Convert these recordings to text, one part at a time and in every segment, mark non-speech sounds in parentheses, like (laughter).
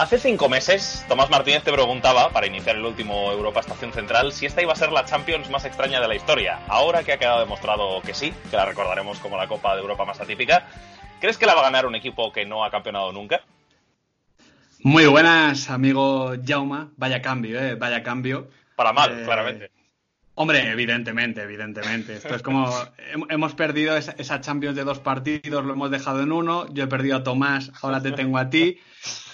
Hace cinco meses, Tomás Martínez te preguntaba, para iniciar el último Europa Estación Central, si esta iba a ser la Champions más extraña de la historia. Ahora que ha quedado demostrado que sí, que la recordaremos como la Copa de Europa más atípica, ¿crees que la va a ganar un equipo que no ha campeonado nunca? Muy buenas, amigo Jauma. Vaya cambio, ¿eh? Vaya cambio. Para mal, eh, claramente. Hombre, evidentemente, evidentemente. Esto es como hemos perdido esa, Champions de dos partidos, lo hemos dejado en uno. Yo he perdido a Tomás, ahora te tengo a ti.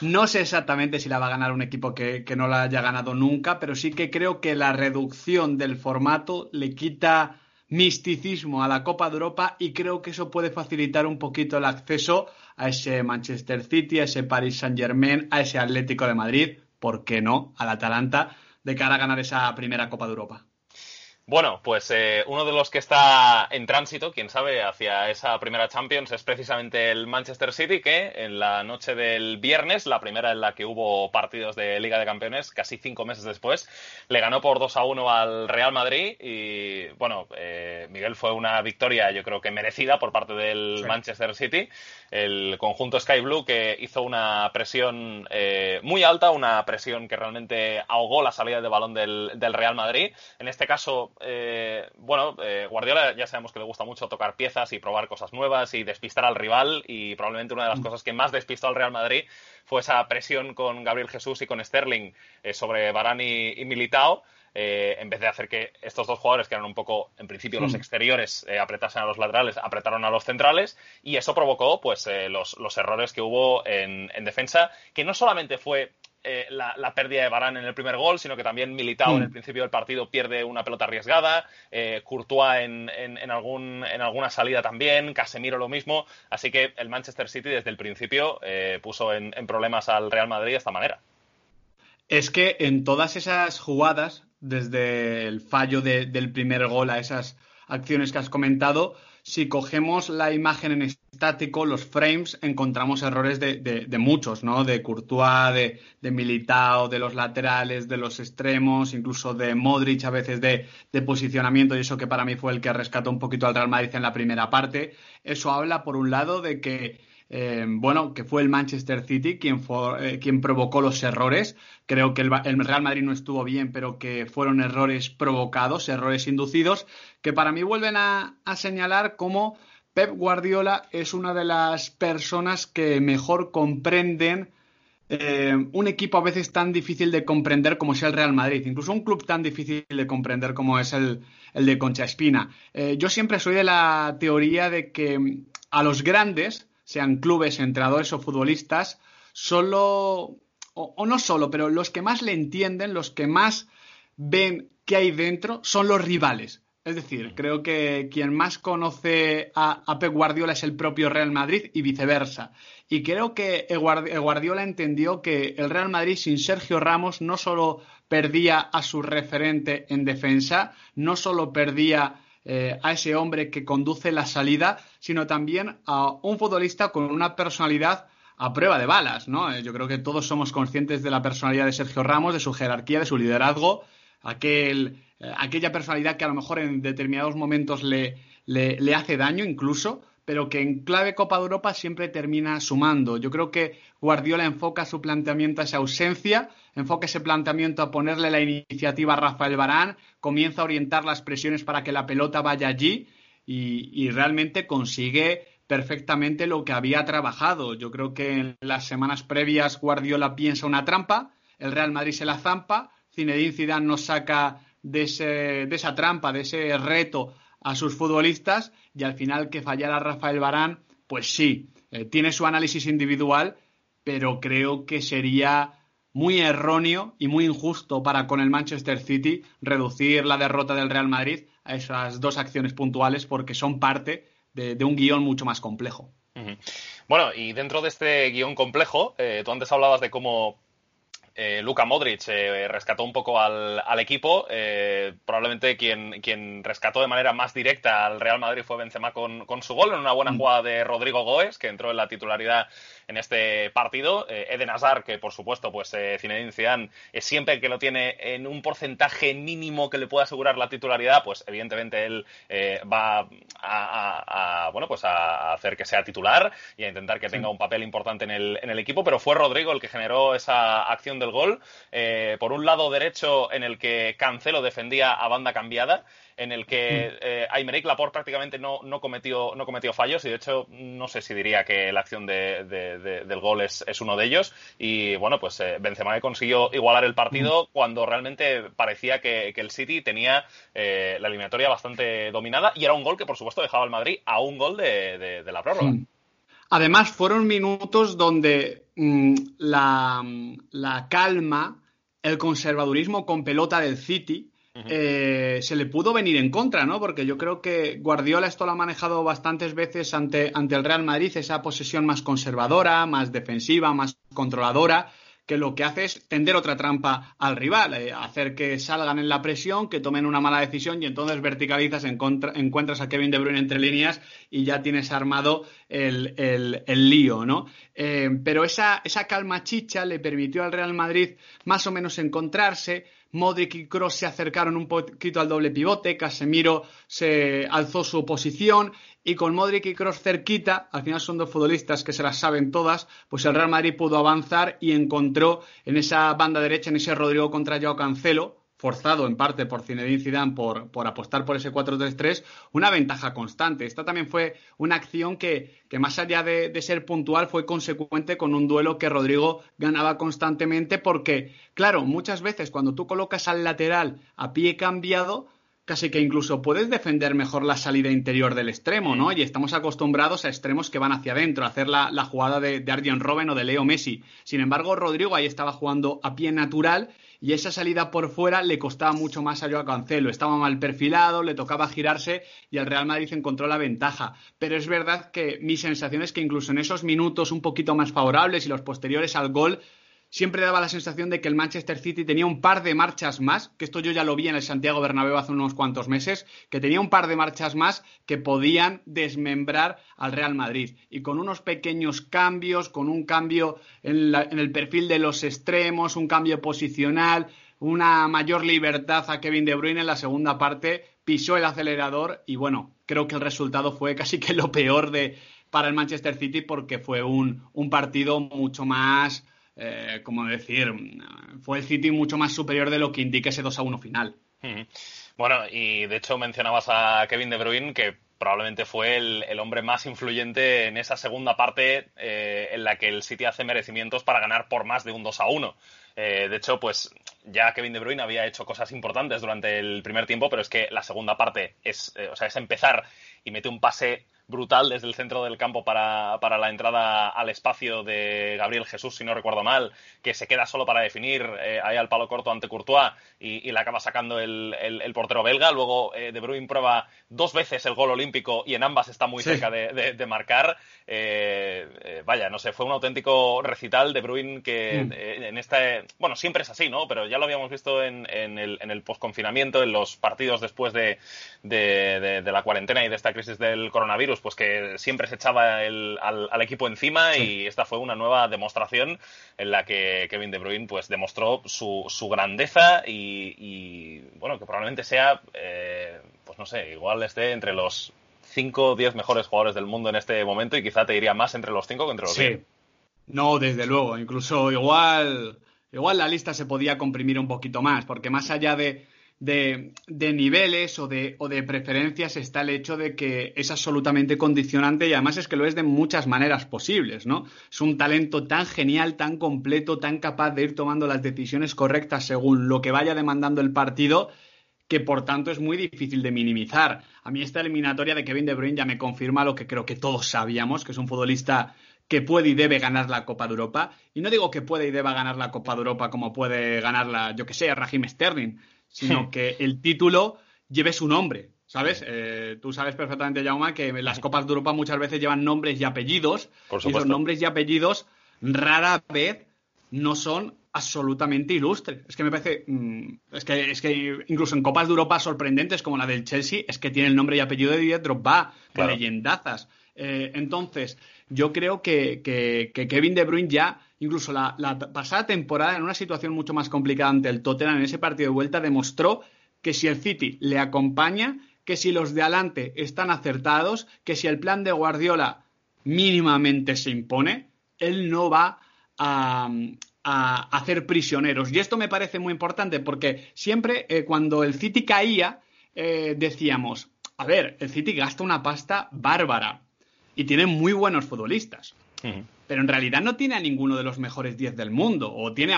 No sé exactamente si la va a ganar un equipo que, que no la haya ganado nunca, pero sí que creo que la reducción del formato le quita misticismo a la Copa de Europa y creo que eso puede facilitar un poquito el acceso a ese Manchester City, a ese Paris Saint Germain, a ese Atlético de Madrid, ¿por qué no? Al Atalanta, de cara a ganar esa primera Copa de Europa. Bueno, pues eh, uno de los que está en tránsito, quién sabe, hacia esa primera Champions es precisamente el Manchester City, que en la noche del viernes, la primera en la que hubo partidos de Liga de Campeones, casi cinco meses después, le ganó por 2 a 1 al Real Madrid y, bueno, eh, Miguel fue una victoria yo creo que merecida por parte del Manchester City, el conjunto Sky Blue que hizo una presión eh, muy alta, una presión que realmente ahogó la salida de balón del, del Real Madrid. En este caso, eh, bueno, eh, Guardiola ya sabemos que le gusta mucho tocar piezas y probar cosas nuevas y despistar al rival y probablemente una de las mm. cosas que más despistó al Real Madrid fue esa presión con Gabriel Jesús y con Sterling eh, sobre Varane y, Militao. en vez de hacer que estos dos jugadores, que eran un poco, en principio, los mm. exteriores, apretasen a los laterales, apretaron a los centrales, y eso provocó pues los, los, errores que hubo en, en, defensa, que no solamente fue eh, la, pérdida de Barán en el primer gol, sino que también Militao en el mm. principio del partido pierde una pelota arriesgada, eh, Courtois en, en, algún, en alguna salida también, Casemiro lo mismo, así que el Manchester City desde el principio eh, puso en, problemas al Real Madrid de esta manera. Es que en todas esas jugadas, desde el fallo del primer gol a esas acciones que has comentado, si cogemos la imagen en estático, los frames, encontramos errores de, muchos, ¿no? De Courtois, de, de, Militao, de los laterales, de los extremos, incluso de Modric, a veces de, posicionamiento, y eso que para mí fue el que rescató un poquito al Real Madrid en la primera parte. Eso habla, por un lado, de que eh, bueno, que fue el Manchester City quien, fue, eh, quien provocó los errores. Creo que el, Real Madrid no estuvo bien, pero que fueron errores provocados, errores inducidos, que para mí vuelven a, señalar cómo Pep Guardiola es una de las personas que mejor comprenden eh, un equipo a veces tan difícil de comprender como es el Real Madrid, incluso un club tan difícil de comprender como es el, el de Concha Espina. yo siempre soy de la teoría de que a los grandes sean clubes, entrenadores o futbolistas, solo, o, no solo, pero los que más le entienden, los que más ven qué hay dentro, son los rivales. Es decir, creo que quien más conoce a, a, Pep Guardiola es el propio Real Madrid y viceversa. Y creo que Guardiola entendió que el Real Madrid sin Sergio Ramos no solo perdía a su referente en defensa, no solo perdía eh, a ese hombre que conduce la salida, sino también a un futbolista con una personalidad a prueba de balas, ¿no? Eh, yo creo que todos somos conscientes de la personalidad de Sergio Ramos, de su jerarquía, de su liderazgo, aquel, eh, aquella personalidad que a lo mejor en determinados momentos le, le hace daño incluso, pero que en clave Copa de Europa siempre termina sumando. Yo creo que Guardiola enfoca su planteamiento a esa ausencia, enfoca ese planteamiento a ponerle la iniciativa a Rafael Barán, comienza a orientar las presiones para que la pelota vaya allí y, realmente consigue perfectamente lo que había trabajado. Yo creo que en las semanas previas Guardiola piensa una trampa, el Real Madrid se la zampa, Zinedine Zidane nos saca de, de esa trampa, de ese reto a sus futbolistas y al final que fallara Rafael Barán, pues sí, eh, tiene su análisis individual, pero creo que sería muy erróneo y muy injusto para con el Manchester City reducir la derrota del Real Madrid a esas dos acciones puntuales porque son parte de, un guion mucho más complejo. Bueno, y dentro de este guion complejo, eh, tú antes hablabas de cómo eh, Luka Modric eh, rescató un poco al, equipo. Eh, probablemente quien, quien rescató de manera más directa al Real Madrid fue Benzema con, con su gol en una buena mm. jugada de Rodrigo Goes, que entró en la titularidad en este partido. Eden Hazard, que por supuesto, pues Zinedine Zidane es siempre que lo tiene en un porcentaje mínimo que le pueda asegurar la titularidad, pues evidentemente él va a, bueno, pues a hacer que sea titular y a intentar que tenga un papel importante en el, en el equipo, pero fue Rodrigo el que generó esa acción del gol. Eh, por un lado derecho en el que Cancelo defendía a banda cambiada, en el que mm. eh, Aymeric Laporte prácticamente no, no, cometió, no cometió fallos y de hecho no sé si diría que la acción de, del gol es, es, uno de ellos y bueno pues eh, Benzema consiguió igualar el partido mm. cuando realmente parecía que, el City tenía eh, la eliminatoria bastante dominada y era un gol que por supuesto dejaba al Madrid a un gol de, la prórroga. Mm. Además fueron minutos donde la, la calma, el conservadurismo con pelota del City eh, se le pudo venir en contra, ¿no? Porque yo creo que Guardiola esto lo ha manejado bastantes veces ante, ante el Real Madrid, esa posesión más conservadora, más defensiva, más controladora, que lo que hace es tender otra trampa al rival, eh, hacer que salgan en la presión, que tomen una mala decisión y entonces verticalizas, encuentras a Kevin De Bruyne entre líneas y ya tienes armado el, el, lío, ¿no? Eh, pero esa, esa calma chicha le permitió al Real Madrid más o menos encontrarse, Modric y Cross se acercaron un poquito al doble pivote, Casemiro se alzó su posición y con Modric y Cross cerquita, al final son dos futbolistas que se las saben todas, pues el Real Madrid pudo avanzar y encontró en esa banda derecha, en ese Rodrigo contra Joao Cancelo, forzado en parte por Zinedine Zidane por, por apostar por ese 4-3-3, una ventaja constante. Esta también fue una acción que, que más allá de, de, ser puntual, fue consecuente con un duelo que Rodrigo ganaba constantemente porque, claro, muchas veces cuando tú colocas al lateral a pie cambiado, casi que incluso puedes defender mejor la salida interior del extremo, ¿no? Y estamos acostumbrados a extremos que van hacia adentro, a hacer la, jugada de, de Arjen Robben o de Leo Messi. Sin embargo, Rodrigo ahí estaba jugando a pie natural y esa salida por fuera le costaba mucho más a Joao Cancelo. Estaba mal perfilado, le tocaba girarse y el Real Madrid encontró la ventaja. Pero es verdad que mi sensación es que incluso en esos minutos un poquito más favorables y los posteriores al gol, siempre daba la sensación de que el Manchester City tenía un par de marchas más, que esto yo ya lo vi en el Santiago Bernabéu hace unos cuantos meses, que tenía un par de marchas más que podían desmembrar al Real Madrid. Y con unos pequeños cambios, con un cambio en, en el perfil de los extremos, un cambio posicional, una mayor libertad a Kevin De Bruyne en la segunda parte, pisó el acelerador y bueno, creo que el resultado fue casi que lo peor de, para el Manchester City porque fue un partido mucho más eh, como decir, fue el City mucho más superior de lo que indica ese 2 a 1 final. Bueno, y de hecho mencionabas a Kevin De Bruyne, que probablemente fue el, hombre más influyente en esa segunda parte eh, en la que el City hace merecimientos para ganar por más de un 2 a 1. Eh, de hecho, pues ya Kevin De Bruyne había hecho cosas importantes durante el primer tiempo, pero es que la segunda parte es, o sea, es empezar y mete un pase brutal desde el centro del campo para, para, la entrada al espacio de Gabriel Jesús, si no recuerdo mal, que se queda solo para definir eh, ahí al palo corto ante Courtois y, y la acaba sacando el, el, portero belga. Luego eh, De Bruyne prueba dos veces el gol olímpico y en ambas está muy cerca de, de, marcar. Eh, vaya, no sé, fue un auténtico recital De Bruyne que mm. en este, bueno, siempre es así, ¿no? Pero ya lo habíamos visto en, en el, en el posconfinamiento, en los partidos después de, de la cuarentena y de esta crisis del coronavirus pues que siempre se echaba al, equipo encima y esta fue una nueva demostración en la que Kevin De Bruyne pues demostró su, grandeza y, bueno, que probablemente sea, eh, pues no sé, igual esté entre los 5 o 10 mejores jugadores del mundo en este momento y quizá te diría más entre los 5 que entre los 10. Sí. No, desde luego, incluso igual, igual la lista se podía comprimir un poquito más, porque más allá de de, niveles o de, o de, preferencias está el hecho de que es absolutamente condicionante y además es que lo es de muchas maneras posibles, ¿no? Es un talento tan genial, tan completo, tan capaz de ir tomando las decisiones correctas según lo que vaya demandando el partido que por tanto es muy difícil de minimizar. A mí esta eliminatoria de Kevin De Bruyne ya me confirma lo que creo que todos sabíamos, que es un futbolista que puede y debe ganar la Copa de Europa. Y no digo que puede y deba ganar la Copa de Europa como puede ganarla, yo que sé, Raheem Sterling, sino (laughs) que el título lleve su nombre. ¿Sabes? Eh, tú sabes perfectamente, Jauma, que las Copas de Europa muchas veces llevan nombres y apellidos. y los nombres y apellidos rara vez no son absolutamente ilustre. Es que me parece, mm, es que, es que incluso en Copas de Europa sorprendentes como la del Chelsea, es que tiene el nombre y apellido de Didier Drogba, de leyendazas. Eh, entonces, yo creo que, Kevin De Bruyne ya, incluso la, pasada temporada, en una situación mucho más complicada ante el Tottenham, en ese partido de vuelta, demostró que si el City le acompaña, que si los de adelante están acertados, que si el plan de Guardiola mínimamente se impone, él no va a, hacer prisioneros. Y esto me parece muy importante porque siempre eh, cuando el City caía, eh, decíamos, a ver, el City gasta una pasta bárbara y tiene muy buenos futbolistas. Pero en realidad no tiene a ninguno de los mejores 10 del mundo. O tiene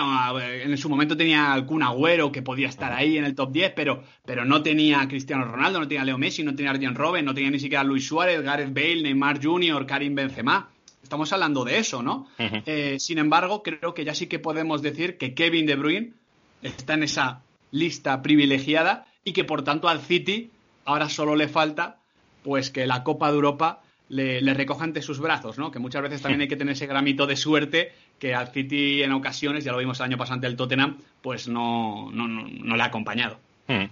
en su momento tenía algún agüero que podía estar ahí en el top 10, pero, pero no tenía a Cristiano Ronaldo, no tenía a Leo Messi, no tenía a Arjen Robben, no tenía ni siquiera a Luis Suárez, Gareth Bale, Neymar Jr., Karim Benzema. Estamos hablando de eso, ¿no? Eh, sin embargo, creo que ya sí que podemos decir que Kevin De Bruyne está en esa lista privilegiada y que por tanto al City ahora solo le falta pues que la Copa de Europa le, recoja ante sus brazos, ¿no? Que muchas veces también hay que tener ese gramito de suerte que al City en ocasiones, ya lo vimos el año pasado ante el Tottenham, pues no, no, no, le ha acompañado. Hmm.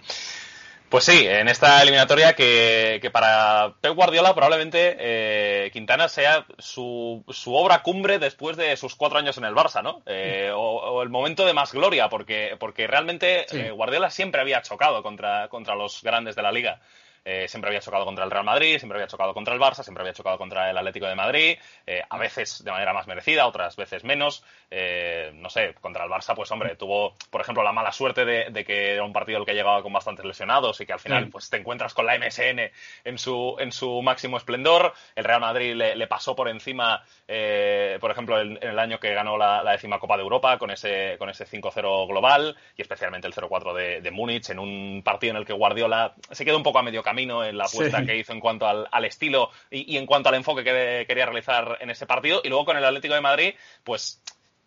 Pues sí, en esta eliminatoria que, que para Pep Guardiola probablemente eh, Quintana sea su, su, obra cumbre después de sus cuatro años en el Barça, ¿no? Eh, o, el momento de más gloria, porque, porque realmente eh, Guardiola siempre había chocado contra, contra los grandes de la liga. Eh, siempre había chocado contra el Real Madrid, siempre había chocado contra el Barça, siempre había chocado contra el Atlético de Madrid, eh, a veces de manera más merecida, otras veces menos. Eh, no sé, contra el Barça, pues hombre, tuvo, por ejemplo, la mala suerte de, que era un partido el que llegaba con bastantes lesionados y que al final pues te encuentras con la MSN en su, en su máximo esplendor. El Real Madrid le, pasó por encima, por ejemplo, en, el año que ganó la, décima Copa de Europa con ese, con ese 5-0 global y especialmente el 0-4 de, de Múnich en un partido en el que Guardiola se quedó un poco a medio camino en la apuesta que hizo en cuanto al, estilo y, en cuanto al enfoque que quería realizar en ese partido. Y luego con el Atlético de Madrid, pues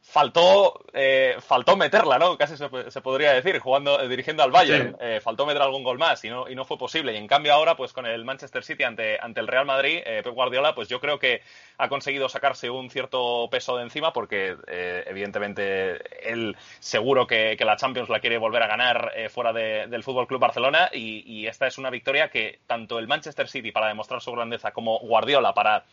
faltó, eh, faltó meterla, ¿no? Casi se, podría decir, jugando, eh, dirigiendo al Bayern. Eh, faltó meter algún gol más y no, y no fue posible. Y en cambio ahora, pues con el Manchester City ante, ante el Real Madrid, Pep Guardiola, pues yo creo que ha conseguido sacarse un cierto peso de encima porque evidentemente él seguro que, la Champions la quiere volver a ganar fuera del Fútbol Club Barcelona y, y esta es una victoria que tanto el Manchester City para demostrar su grandeza como Guardiola para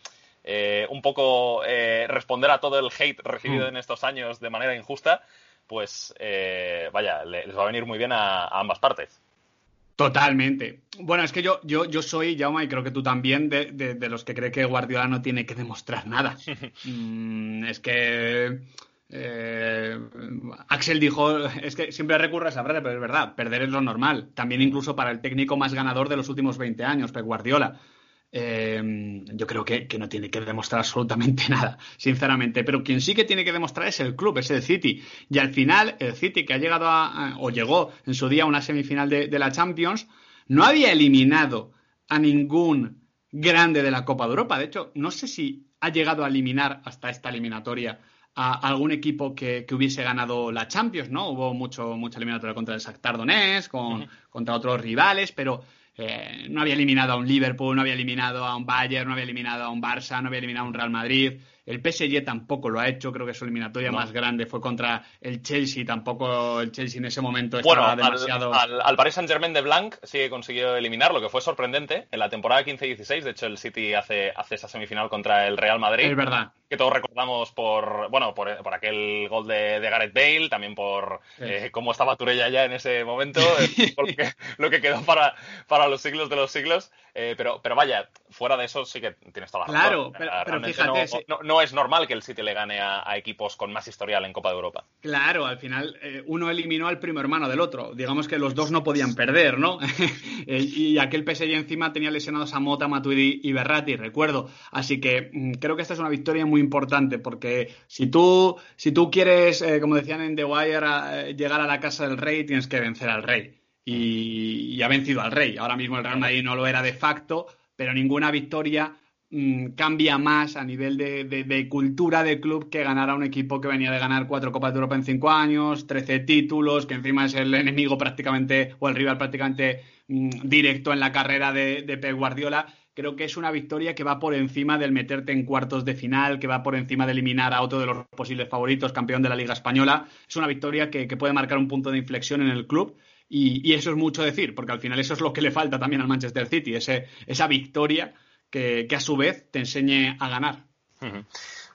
eh, un poco eh, responder a todo el hate recibido mm. en estos años de manera injusta, pues eh, vaya, les va a venir muy bien a, ambas partes. Totalmente. Bueno, es que yo, yo, yo soy, Jaume, y creo que tú también, de, los que cree que Guardiola no tiene que demostrar nada. (laughs) Mm, es que Axel dijo, es que siempre recurre a esa frase, pero es verdad, perder es lo normal. También incluso para el técnico más ganador de los últimos 20 años, Pep Guardiola. Em, yo creo que, no tiene que demostrar absolutamente (laughs) nada, sinceramente. Pero quien sí que tiene que demostrar es el club, es el City. Y al final, el City que ha llegado a, o llegó en su día a una semifinal de, la Champions, no había eliminado a ningún grande de la Copa de Europa. De hecho, no sé si ha llegado a eliminar hasta esta eliminatoria a algún equipo que, hubiese ganado la Champions, ¿no? Hubo mucho, mucha eliminatoria contra el Shakhtar Donetsk, con, contra otros rivales, pero eh, no había eliminado a un Liverpool, no había eliminado a un Bayern, no había eliminado a un Barça, no había eliminado a un Real Madrid. El PSG tampoco lo ha hecho, creo que su eliminatoria más grande fue contra el Chelsea, tampoco el Chelsea en ese momento estaba demasiado... Al, al, Paris Saint-Germain de Blanc sí que consiguió eliminar, lo que fue sorprendente. En la temporada 15-16, de hecho el City hace, hace esa semifinal contra el Real Madrid. Es verdad que todos recordamos por bueno por, aquel gol de, Gareth Bale, también por eh, cómo estaba Turella ya en ese momento, (laughs) porque, lo que quedó para, para los siglos de los siglos. Eh, pero, pero vaya, fuera de eso sí que tienes toda la razón. Claro, pero, fíjate. No, es normal que el City le gane a, equipos con más historial en Copa de Europa. Claro, al final eh, uno eliminó al primo hermano del otro. Digamos que los dos no podían perder, ¿no? (laughs) y aquel PSG encima tenía lesionados a Mota, Matuidi y Berratti, recuerdo. Así que mm, creo que esta es una victoria muy importante porque si tú, si tú quieres, eh, como decían en The Wire, llegar a la casa del rey, tienes que vencer al rey. Y, ha vencido al rey. Ahora mismo el Real Madrid no lo era de facto, pero ninguna victoria mm, cambia más a nivel de, cultura de club que ganar a un equipo que venía de ganar cuatro Copas de Europa en cinco años, trece títulos, que encima es el enemigo prácticamente o el rival prácticamente mm, directo en la carrera de, de Pep Guardiola creo que es una victoria que va por encima del meterte en cuartos de final, que va por encima de eliminar a otro de los posibles favoritos, campeón de la Liga Española. Es una victoria que, puede marcar un punto de inflexión en el club. Y, eso es mucho decir, porque al final eso es lo que le falta también al Manchester City, esa victoria que, a su vez te enseñe a ganar.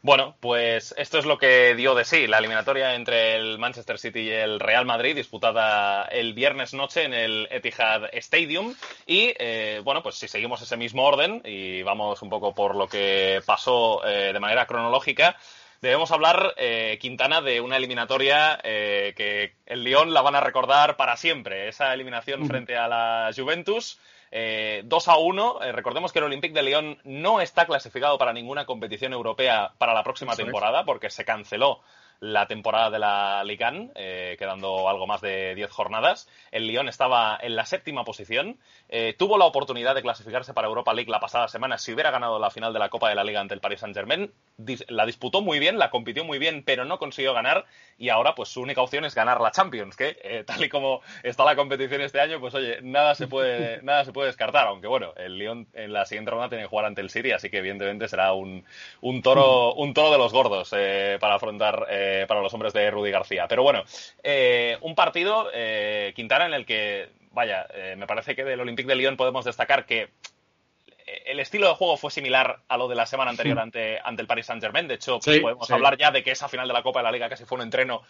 Bueno, pues esto es lo que dio de sí la eliminatoria entre el Manchester City y el Real Madrid, disputada el viernes noche en el Etihad Stadium. Y eh, bueno, pues si seguimos ese mismo orden y vamos un poco por lo que pasó eh, de manera cronológica, debemos hablar, eh, Quintana, de una eliminatoria que el Lyon la van a recordar para siempre. Esa eliminación frente a la Juventus. Eh, 2 a 1. Eh, recordemos que el Olympique de Lyon no está clasificado para ninguna competición europea para la próxima temporada porque se canceló la temporada de la Ligan, eh, quedando algo más de 10 jornadas. El Lyon estaba en la séptima posición. Eh, tuvo la oportunidad de clasificarse para Europa League la pasada semana si hubiera ganado la final de la Copa de la Liga ante el Paris Saint-Germain. La disputó muy bien, la compitió muy bien, pero no consiguió ganar. Y ahora, pues su única opción es ganar la Champions, que eh, tal y como está la competición este año, pues oye, nada se puede, (laughs) nada se puede descartar. Aunque bueno, el Lyon en la siguiente ronda tiene que jugar ante el City, así que evidentemente será un, un toro, un toro de los gordos para afrontar para los hombres de Rudy García. Pero bueno, eh, un partido, eh, Quintana, en el que, vaya, eh, me parece que del Olympique de Lyon podemos destacar que el estilo de juego fue similar a lo de la semana anterior ante, ante el Paris Saint-Germain. De hecho, podemos hablar ya de que esa final de la Copa de la Liga casi fue un entreno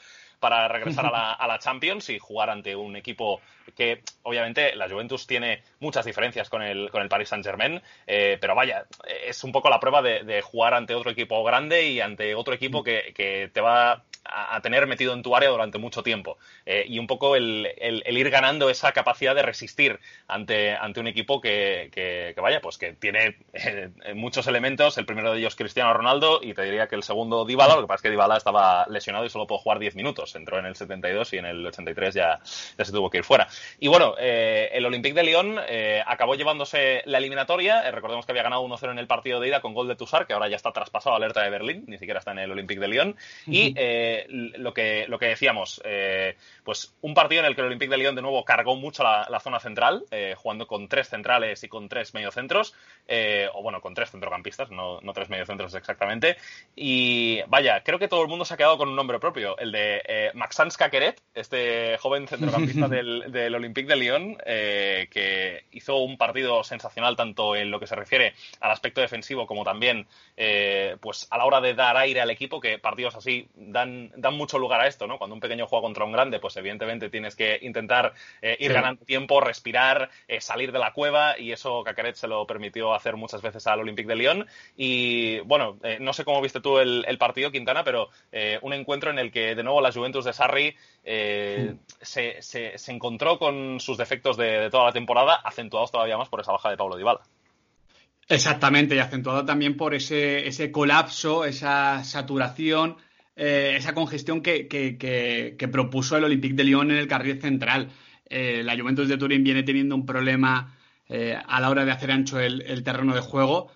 para regresar a (laughs) la, a la, Champions y jugar ante un equipo que, obviamente, la Juventus tiene muchas diferencias con el, con el Paris Saint-Germain, eh, pero vaya, es un poco la prueba de, jugar ante otro equipo grande y ante otro equipo que, que te va a, tener metido en tu área durante mucho tiempo. Eh, y un poco el, el, ir ganando esa capacidad de resistir ante, ante un equipo que, que, vaya, pues que tiene eh, muchos elementos. El primero de ellos Cristiano Ronaldo y te diría que el segundo Dybala, lo que pasa es que Dybala estaba lesionado y solo pudo jugar 10 minutos. Entró en el 72 y en el 83 ya, ya se tuvo que ir fuera. Y bueno, eh, el Olympique de Lyon acabó llevándose la eliminatoria. recordemos que había ganado 1-0 en el partido de ida con gol de Tussar, que ahora ya está traspasado a alerta de Berlín, ni siquiera está en el Olympique de Lyon. Y lo, que, lo que decíamos, eh, pues un partido en el que el Olympique de Lyon de nuevo cargó mucho la, zona central, eh, jugando con tres centrales y con tres mediocentros, eh, o bueno, con tres centrocampistas, no, no tres mediocentros exactamente. Y vaya, creo que todo el mundo se ha quedado con un nombre propio, el de eh, Maxence Caqueret, este joven centrocampista del, (laughs) del Olympique de Lyon, que hizo un partido sensacional tanto en lo que se refiere al aspecto defensivo como también pues a la hora de dar aire al equipo, que partidos así dan dan mucho lugar a esto, ¿no? Cuando un pequeño juega contra un grande, pues evidentemente tienes que intentar eh, ir ganando tiempo, respirar, eh, salir de la cueva y eso Cacaret se lo permitió hacer muchas veces al Olympique de Lyon. Y bueno, eh, no sé cómo viste tú el, partido, Quintana, pero un encuentro en el que de nuevo la Juventus de Sarri se, se, encontró con sus defectos de, toda la temporada, acentuados todavía más por esa baja de Pablo Dybala. Exactamente, y acentuado también por ese, ese colapso, esa saturación eh, esa congestión que, propuso el Olympique de Lyon en el carril central. Eh, la Juventus de Turín viene teniendo un problema eh, a la hora de hacer ancho el, terreno de juego.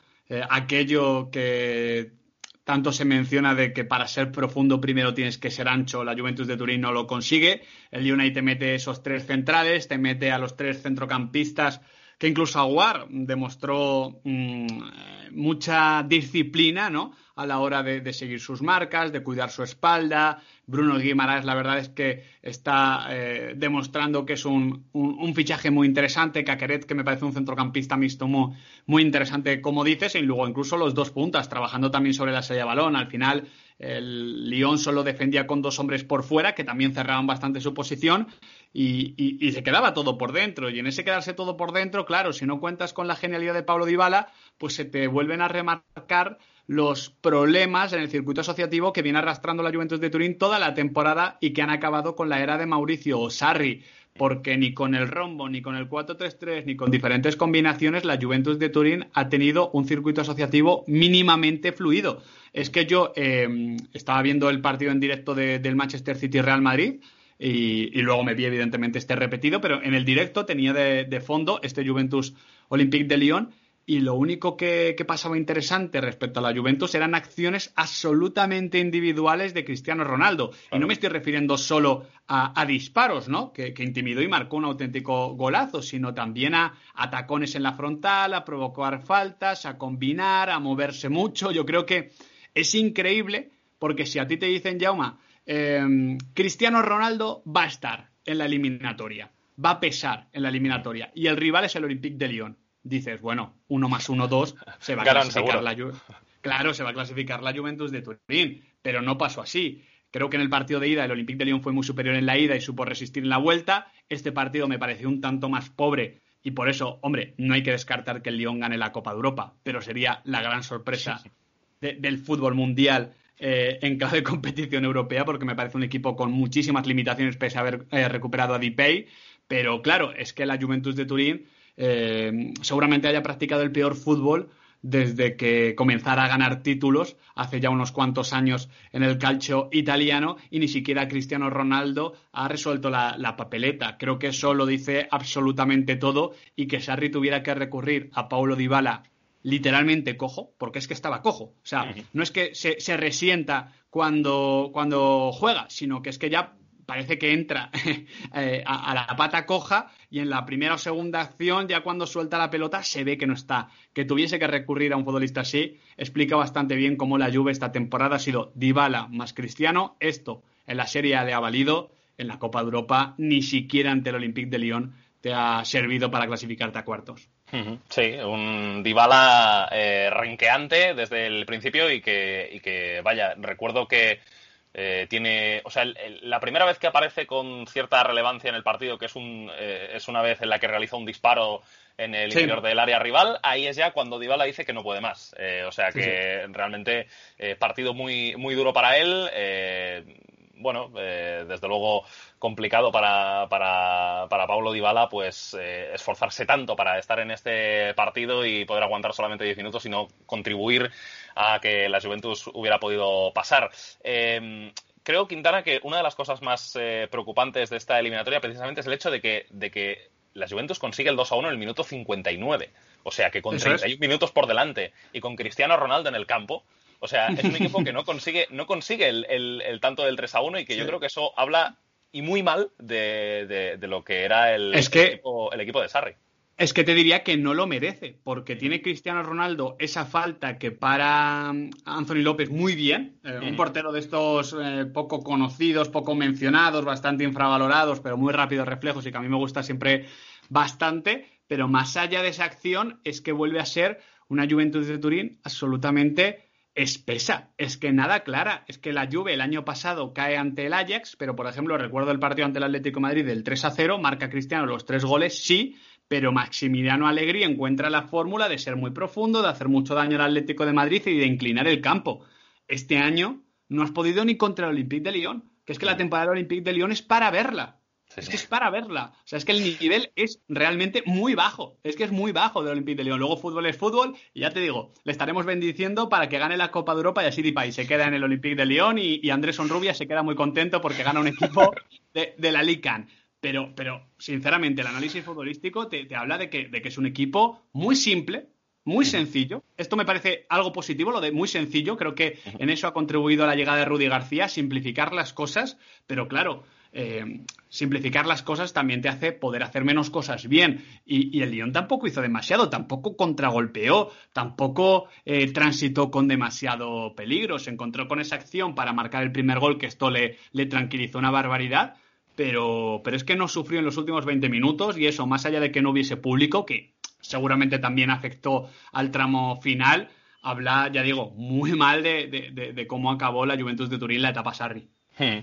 aquello que tanto se menciona de que para ser profundo primero tienes que ser ancho, la Juventus de Turín no lo consigue. El ahí te mete esos tres centrales, te mete a los tres centrocampistas que incluso Aguar demostró mm, mucha disciplina, ¿no? A la hora de, seguir sus marcas, de cuidar su espalda. Bruno Guimaraes, la verdad es que está eh, demostrando que es un, fichaje muy interesante. Caqueret, que me parece un centrocampista mixto muy, muy, interesante, como dices, y luego incluso los dos puntas, trabajando también sobre la sella de balón. Al final, el Lyon solo defendía con dos hombres por fuera, que también cerraban bastante su posición, y, se quedaba todo por dentro. Y en ese quedarse todo por dentro, claro, si no cuentas con la genialidad de Pablo Dybala, pues se te vuelven a remarcar los problemas en el circuito asociativo que viene arrastrando la Juventus de Turín toda la temporada y que han acabado con la era de Mauricio Sarri, porque ni con el rombo, ni con el 4-3-3, ni con diferentes combinaciones, la Juventus de Turín ha tenido un circuito asociativo mínimamente fluido. Es que yo eh, estaba viendo el partido en directo del Manchester City Real Madrid y, luego me vi evidentemente este repetido, pero en el directo tenía de, fondo este Juventus Olympique de Lyon y lo único que, pasaba interesante respecto a la Juventus eran acciones absolutamente individuales de Cristiano Ronaldo. Y no me estoy refiriendo solo a, disparos, ¿no? Que, intimidó y marcó un auténtico golazo, sino también a, atacones en la frontal, a provocar faltas, a combinar, a moverse mucho. Yo creo que es increíble porque si a ti te dicen, Jauma, em, Cristiano Ronaldo va a estar en la eliminatoria, va a pesar en la eliminatoria y el rival es el Olympique de Lyon dices, bueno, uno más uno, dos, se va a clasificar la Claro, se va a clasificar la Juventus de Turín, pero no pasó así. Creo que en el partido de ida el Olympique de Lyon fue muy superior en la ida y supo resistir en la vuelta. Este partido me pareció un tanto más pobre y por eso, hombre, no hay que descartar que el Lyon gane la Copa de Europa, pero sería la gran sorpresa del fútbol mundial eh, en clave de competición europea, porque me parece un equipo con muchísimas limitaciones pese a haber eh, recuperado a Dipey. Pero claro, es que la Juventus de Turín eh, seguramente haya practicado el peor fútbol desde que comenzara a ganar títulos hace ya unos cuantos años en el calcio italiano y ni siquiera Cristiano Ronaldo ha resuelto la, papeleta. Creo que eso lo dice absolutamente todo y que Sarri tuviera que recurrir a Paulo Dybala literalmente cojo, porque es que estaba cojo. O sea, no es que se, se resienta cuando, cuando juega, sino que es que ya parece que entra (laughs) eh, a, la pata coja y en la primera o segunda acción, ya cuando suelta la pelota, se ve que no está. Que tuviese que recurrir a un futbolista así, explica bastante bien cómo la Juve esta temporada ha sido Dybala más Cristiano. Esto en la Serie le ha valido, en la Copa de Europa ni siquiera ante el Olympique de Lyon te ha servido para clasificarte a cuartos. Sí, un Dybala eh, renqueante desde el principio y que, y que, vaya, recuerdo que eh, tiene, o sea, la primera vez que aparece con cierta relevancia en el partido, que es, un, eh, es una vez en la que realiza un disparo en el interior del área rival, ahí es ya cuando Dybala dice que no puede más. Eh, o sea que realmente partido muy, muy duro para él. Bueno, desde luego complicado para, para, para Paulo Dybala, pues esforzarse tanto para estar en este partido y poder aguantar solamente 10 minutos y no contribuir a que la Juventus hubiera podido pasar. Em, creo, Quintana, que una de las cosas más eh, preocupantes de esta eliminatoria precisamente es el hecho de que, de que la Juventus consigue el 2 a 1 en el minuto 59. O sea, que con 31 minutos por delante y con Cristiano Ronaldo en el campo, o sea, es un (laughs) equipo que no consigue, no consigue el, tanto del 3 a 1 y que yo creo que eso habla y muy mal de, lo que era el, equipo, el equipo de Sarri. Es que te diría que no lo merece, porque tiene Cristiano Ronaldo esa falta que para mm, Anthony López muy bien, eh, un portero de estos eh, poco conocidos, poco mencionados, bastante infravalorados, pero muy rápidos reflejos y que a mí me gusta siempre bastante, pero más allá de esa acción es que vuelve a ser una Juventus de Turín absolutamente espesa, es que nada clara, es que la Juve el año pasado cae ante el Ajax, pero por ejemplo recuerdo el partido ante el Atlético de Madrid del 3 a 0, marca Cristiano los tres goles, sí, pero Maximiliano Allegri encuentra la fórmula de ser muy profundo, de hacer mucho daño al Atlético de Madrid y de inclinar el campo. Este año no has podido ni contra el Olympique de Lyon, que es que la temporada del Olympique de Lyon es para verla. Es que es para verla. O sea, es que el nivel es realmente muy bajo. Es que es muy bajo del Olympique de Lyon. Luego fútbol es fútbol y ya te digo, le estaremos bendiciendo para que gane la Copa de Europa y así Dipay se queda en el Olympique de Lyon y, Andrés Onrubia se queda muy contento porque gana un equipo de, de la Lican. Pero, pero sinceramente, el análisis futbolístico te, habla de que, de que es un equipo muy simple, muy sencillo. Esto me parece algo positivo, lo de muy sencillo. Creo que en eso ha contribuido la llegada de Rudy García, simplificar las cosas, pero claro, eh, simplificar las cosas también te hace poder hacer menos cosas bien. Y, el Lyon tampoco hizo demasiado, tampoco contragolpeó, tampoco eh, transitó con demasiado peligro. Se encontró con esa acción para marcar el primer gol, que esto le, tranquilizó una barbaridad pero, pero es que no sufrió en los últimos 20 minutos y eso, más allá de que no hubiese público, que seguramente también afectó al tramo final, habla, ya digo, muy mal de, cómo acabó la Juventus de Turín la etapa Sarri. Hmm.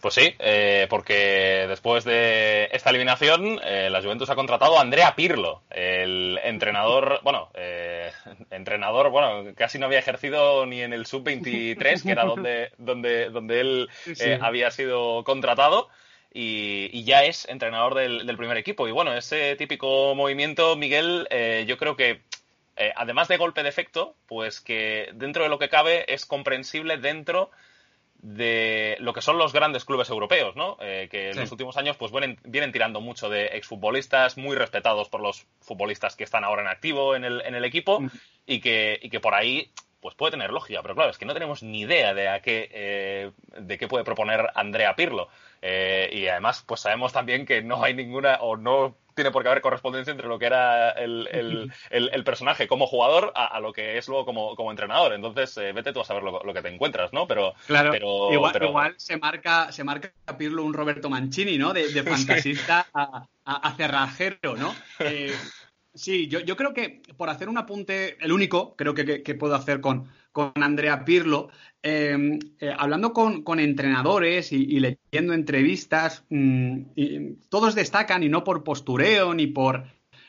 Pues sí, eh, porque después de esta eliminación, eh, la Juventus ha contratado a Andrea Pirlo, el entrenador, bueno, eh, entrenador, bueno, casi no había ejercido ni en el sub-23, que era donde, donde, donde él había sido contratado y, ya es entrenador del, primer equipo. Y bueno, ese típico movimiento, Miguel, eh, yo creo que eh, además de golpe de efecto, pues que dentro de lo que cabe es comprensible dentro de lo que son los grandes clubes europeos, ¿no? Eh, que en los últimos años pues vienen, tirando mucho de exfutbolistas muy respetados por los futbolistas que están ahora en activo en el, en el equipo mm. y, que, y que por ahí pues puede tener lógica, pero claro, es que no tenemos ni idea de a qué, eh, de qué puede proponer Andrea Pirlo. Eh, y además, pues sabemos también que no hay ninguna, o no tiene por qué haber correspondencia entre lo que era el, (laughs) personaje como jugador a, lo que es luego como, entrenador. Entonces, eh, vete tú a saber lo, que te encuentras, ¿no? Pero, claro, igual, se marca se marca Pirlo un Roberto Mancini, ¿no? De, (laughs) fantasista a, cerrajero, ¿no? Sí, yo, yo, creo que por hacer un apunte, el único creo que, puedo hacer con, con Andrea Pirlo, em, eh, hablando con, entrenadores y, leyendo entrevistas, mm, todos destacan, y no por postureo ni por,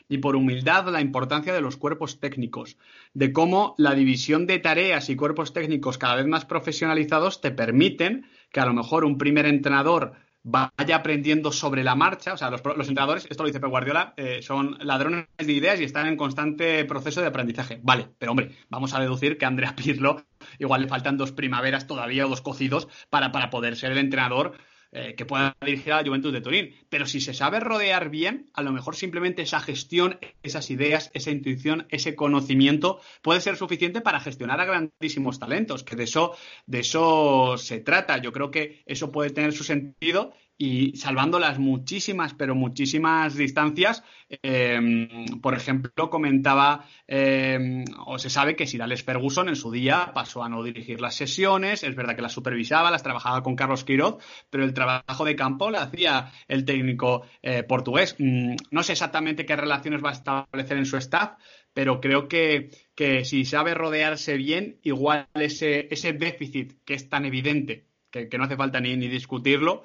ni por humildad, la importancia de los cuerpos técnicos, de cómo la división de tareas y cuerpos técnicos cada vez más profesionalizados te permiten que a lo mejor un primer entrenador vaya aprendiendo sobre la marcha. O sea, los, entrenadores, esto lo dice Pep Guardiola, eh, son ladrones de ideas y están en constante proceso de aprendizaje. Vale, pero hombre, vamos a deducir que Andrea Pirlo igual le faltan dos primaveras todavía o dos cocidos para, para poder ser el entrenador eh, que pueda dirigir a la Juventus de Turín. Pero si se sabe rodear bien, a lo mejor simplemente esa gestión, esas ideas, esa intuición, ese conocimiento puede ser suficiente para gestionar a grandísimos talentos, que de eso, de eso se trata. Yo creo que eso puede tener su sentido y salvando las muchísimas, pero muchísimas distancias. Em, por ejemplo, comentaba em, o se sabe que Sirales Ferguson en su día pasó a no dirigir las sesiones, es verdad que las supervisaba, las trabajaba con Carlos Quiroz, pero el trabajo de campo lo hacía el técnico eh, portugués. Mm, no sé exactamente qué relaciones va a establecer en su staff, pero creo que, que si sabe rodearse bien, igual ese, ese déficit que es tan evidente que, que, no hace falta ni, ni discutirlo,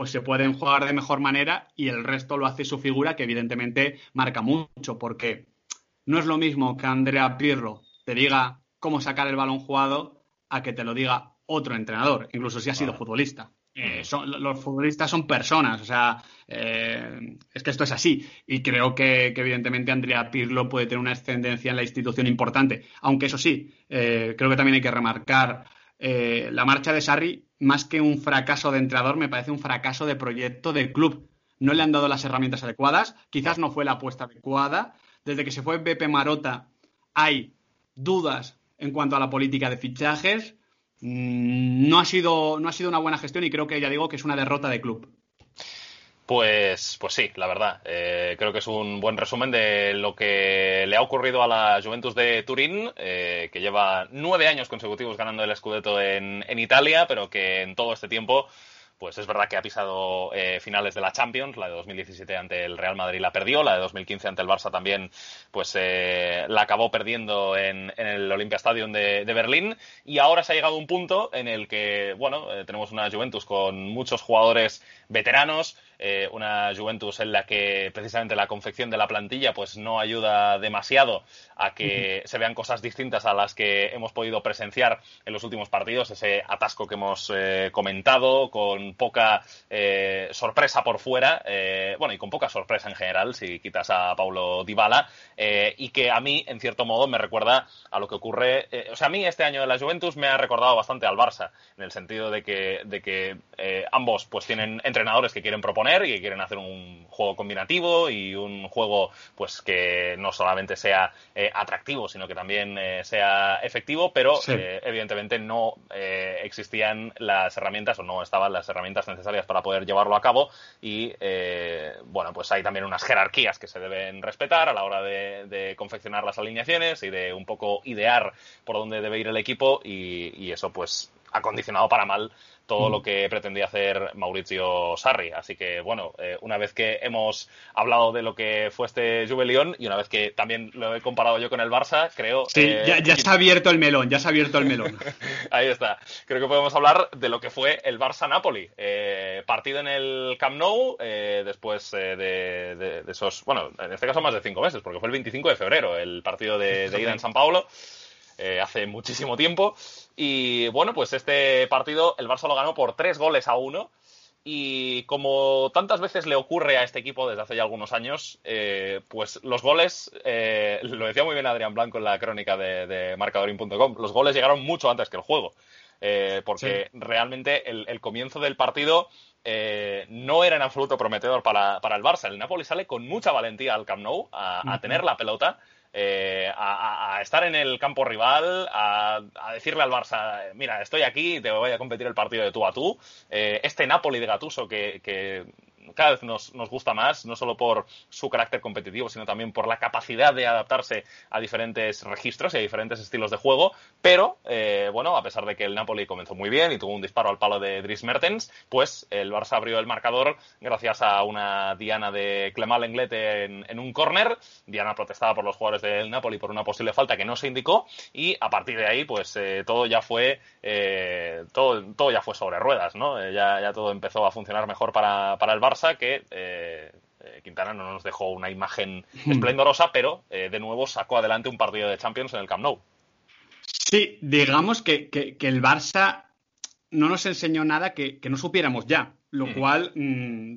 pues se pueden jugar de mejor manera y el resto lo hace su figura, que evidentemente marca mucho, porque no es lo mismo que Andrea Pirlo te diga cómo sacar el balón jugado a que te lo diga otro entrenador, incluso si ha sido futbolista. Eh, los futbolistas son personas, o sea, eh, es que esto es así. Y creo que, evidentemente Andrea Pirlo puede tener una ascendencia en la institución importante. Aunque eso sí, eh, creo que también hay que remarcar la marcha de Sarri más que un fracaso de entrenador, me parece un fracaso de proyecto del club. No le han dado las herramientas adecuadas, quizás no fue la apuesta adecuada. Desde que se fue Bepe Marota hay dudas en cuanto a la política de fichajes. Mm, no ha sido, no ha sido una buena gestión y creo que ya digo que es una derrota de club. Pues, pues sí, la verdad. Eh, creo que es un buen resumen de lo que le ha ocurrido a la Juventus de Turín, eh, que lleva nueve años consecutivos ganando el Scudetto en, en Italia, pero que en todo este tiempo pues es verdad que ha pisado eh, finales de la Champions, la de 2017 ante el Real Madrid la perdió, la de 2015 ante el Barça también pues eh, la acabó perdiendo en, el Olympia Stadium de, Berlín y ahora se ha llegado a un punto en el que, bueno, eh, tenemos una Juventus con muchos jugadores veteranos, una Juventus en la que precisamente la confección de la plantilla pues no ayuda demasiado a que se vean cosas distintas a las que hemos podido presenciar en los últimos partidos, ese atasco que hemos comentado con poca eh, sorpresa por fuera, eh, bueno, y con poca sorpresa en general, si quitas a Paulo Dybala, eh, y que a mí, en cierto modo, me recuerda a lo que ocurre, o sea, a mí este año de la Juventus me ha recordado bastante al Barça, en el sentido de que, de que ambos pues tienen entrenadores que quieren proponer y que quieren hacer un juego combinativo y un juego pues que no solamente sea atractivo, sino que también sea efectivo, pero evidentemente no existían las herramientas o no estaban las herramientas necesarias para poder llevarlo a cabo y eh, bueno pues hay también unas jerarquías que se deben respetar a la hora de, confeccionar las alineaciones y de un poco idear por dónde debe ir el equipo y, y eso pues ha condicionado para mal todo lo que pretendía hacer Mauricio Sarri. Así que, bueno, eh, una vez que hemos hablado de lo que fue este Juve y una vez que también lo he comparado yo con el Barça, creo... Sí, eh, ya, ya está abierto el melón, ya se ha abierto el melón. (laughs) Ahí está. Creo que podemos hablar de lo que fue el Barça-Napoli. Eh, partido en el Camp Nou, después de, esos, bueno, en este caso más de cinco meses, porque fue el 25 de febrero el partido de, de ida en San Paulo. Hace muchísimo tiempo. Y bueno, pues este partido el Barça lo ganó por tres goles a uno. Y como tantas veces le ocurre a este equipo desde hace ya algunos años, eh, pues los goles, eh, lo decía muy bien Adrián Blanco en la crónica de, de marcadorin.com, los goles llegaron mucho antes que el juego. eh, porque realmente el, comienzo del partido eh, no era en absoluto prometedor para, el Barça. El Napoli sale con mucha valentía al Camp Nou a, tener la pelota. A, estar en el campo rival, a, decirle al Barça, mira, estoy aquí, te voy a competir el partido de tú a tú. este Napoli de Gatuso que cada vez nos, nos, gusta más, no solo por su carácter competitivo, sino también por la capacidad de adaptarse a diferentes registros y a diferentes estilos de juego. Pero, eh, bueno, a pesar de que el Napoli comenzó muy bien y tuvo un disparo al palo de Dries Mertens, pues el Barça abrió el marcador gracias a una diana de Clemal Lenglet en, un córner. Diana protestada por los jugadores del Napoli por una posible falta que no se indicó y a partir de ahí, pues eh, todo ya fue eh, todo, todo ya fue sobre ruedas, ¿no? ya, ya todo empezó a funcionar mejor para, para el Barça que eh, eh, Quintana no nos dejó una imagen hmm. esplendorosa, pero eh, de nuevo sacó adelante un partido de Champions en el Camp Nou. Sí, digamos que, el Barça no nos enseñó nada que, no supiéramos ya, lo hmm. cual mm,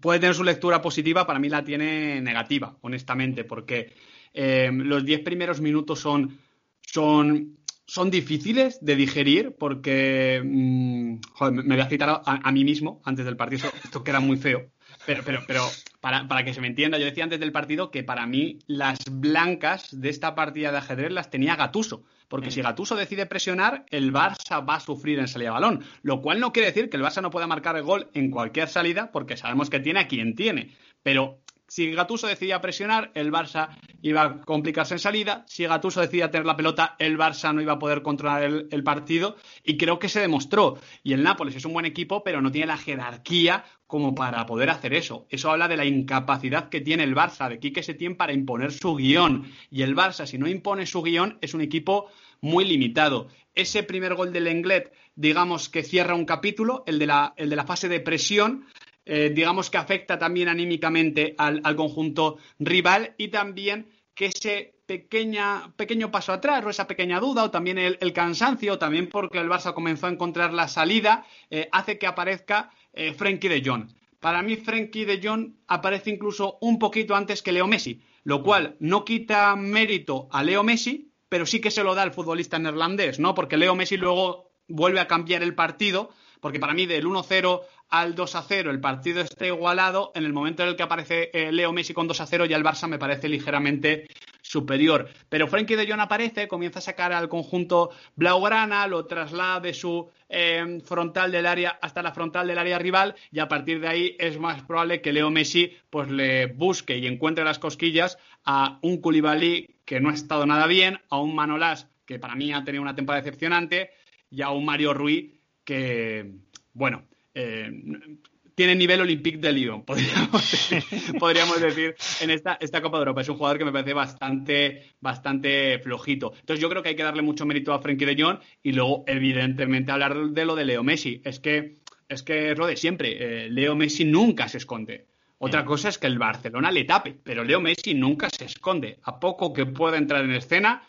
puede tener su lectura positiva, para mí la tiene negativa, honestamente, porque los diez primeros minutos son, son son difíciles de digerir porque mm, me voy a citar a, mí mismo antes del partido. Esto, queda muy feo. Pero, pero, pero para, para, que se me entienda, yo decía antes del partido que para mí las blancas de esta partida de ajedrez las tenía Gatuso. Porque si Gatuso decide presionar, el Barça va a sufrir en salida de balón. Lo cual no quiere decir que el Barça no pueda marcar el gol en cualquier salida, porque sabemos que tiene a quien tiene. Pero si Gatuso decidía presionar, el Barça iba a complicarse en salida. Si Gatuso decidía tener la pelota, el Barça no iba a poder controlar el, partido. Y creo que se demostró. Y el Nápoles es un buen equipo, pero no tiene la jerarquía como para poder hacer eso. Eso habla de la incapacidad que tiene el Barça, de Quique Setién, para imponer su guion. Y el Barça, si no impone su guion, es un equipo muy limitado. Ese primer gol del Englet, digamos que cierra un capítulo, el de la, el de la fase de presión, eh, digamos que afecta también anímicamente al, conjunto rival y también que ese pequeña, pequeño paso atrás o esa pequeña duda o también el, cansancio, también porque el Barça comenzó a encontrar la salida, eh, hace que aparezca eh, de Jong. Para mí, Frenkie de Jong aparece incluso un poquito antes que Leo Messi, lo cual no quita mérito a Leo Messi, pero sí que se lo da al futbolista neerlandés, ¿no? Porque Leo Messi luego vuelve a cambiar el partido, porque para mí del 1-0 al 2 a 0 el partido está igualado, en el momento en el que aparece eh, Leo Messi con 2 a 0 ya el Barça me parece ligeramente superior. Pero Frankie de Jong aparece, comienza a sacar al conjunto Blaugrana, lo traslada de su em, frontal del área hasta la frontal del área rival y a partir de ahí es más probable que Leo Messi pues le busque y encuentre las cosquillas a un Koulibaly que no ha estado nada bien, a un Manolás que para mí ha tenido una temporada decepcionante y a un Mario Ruiz que, bueno, eh, tiene nivel Olympique de Lyon, (laughs) podríamos decir, en esta, esta, Copa de Europa. Es un jugador que me parece bastante, bastante flojito. Entonces yo creo que hay que darle mucho mérito a Frenkie de Jong y luego, evidentemente, hablar de lo de Leo Messi. Es que es, que es lo de siempre. Eh, Leo Messi nunca se esconde. Otra mm. cosa es que el Barcelona le tape, pero Leo Messi nunca se esconde. A poco que pueda entrar en escena,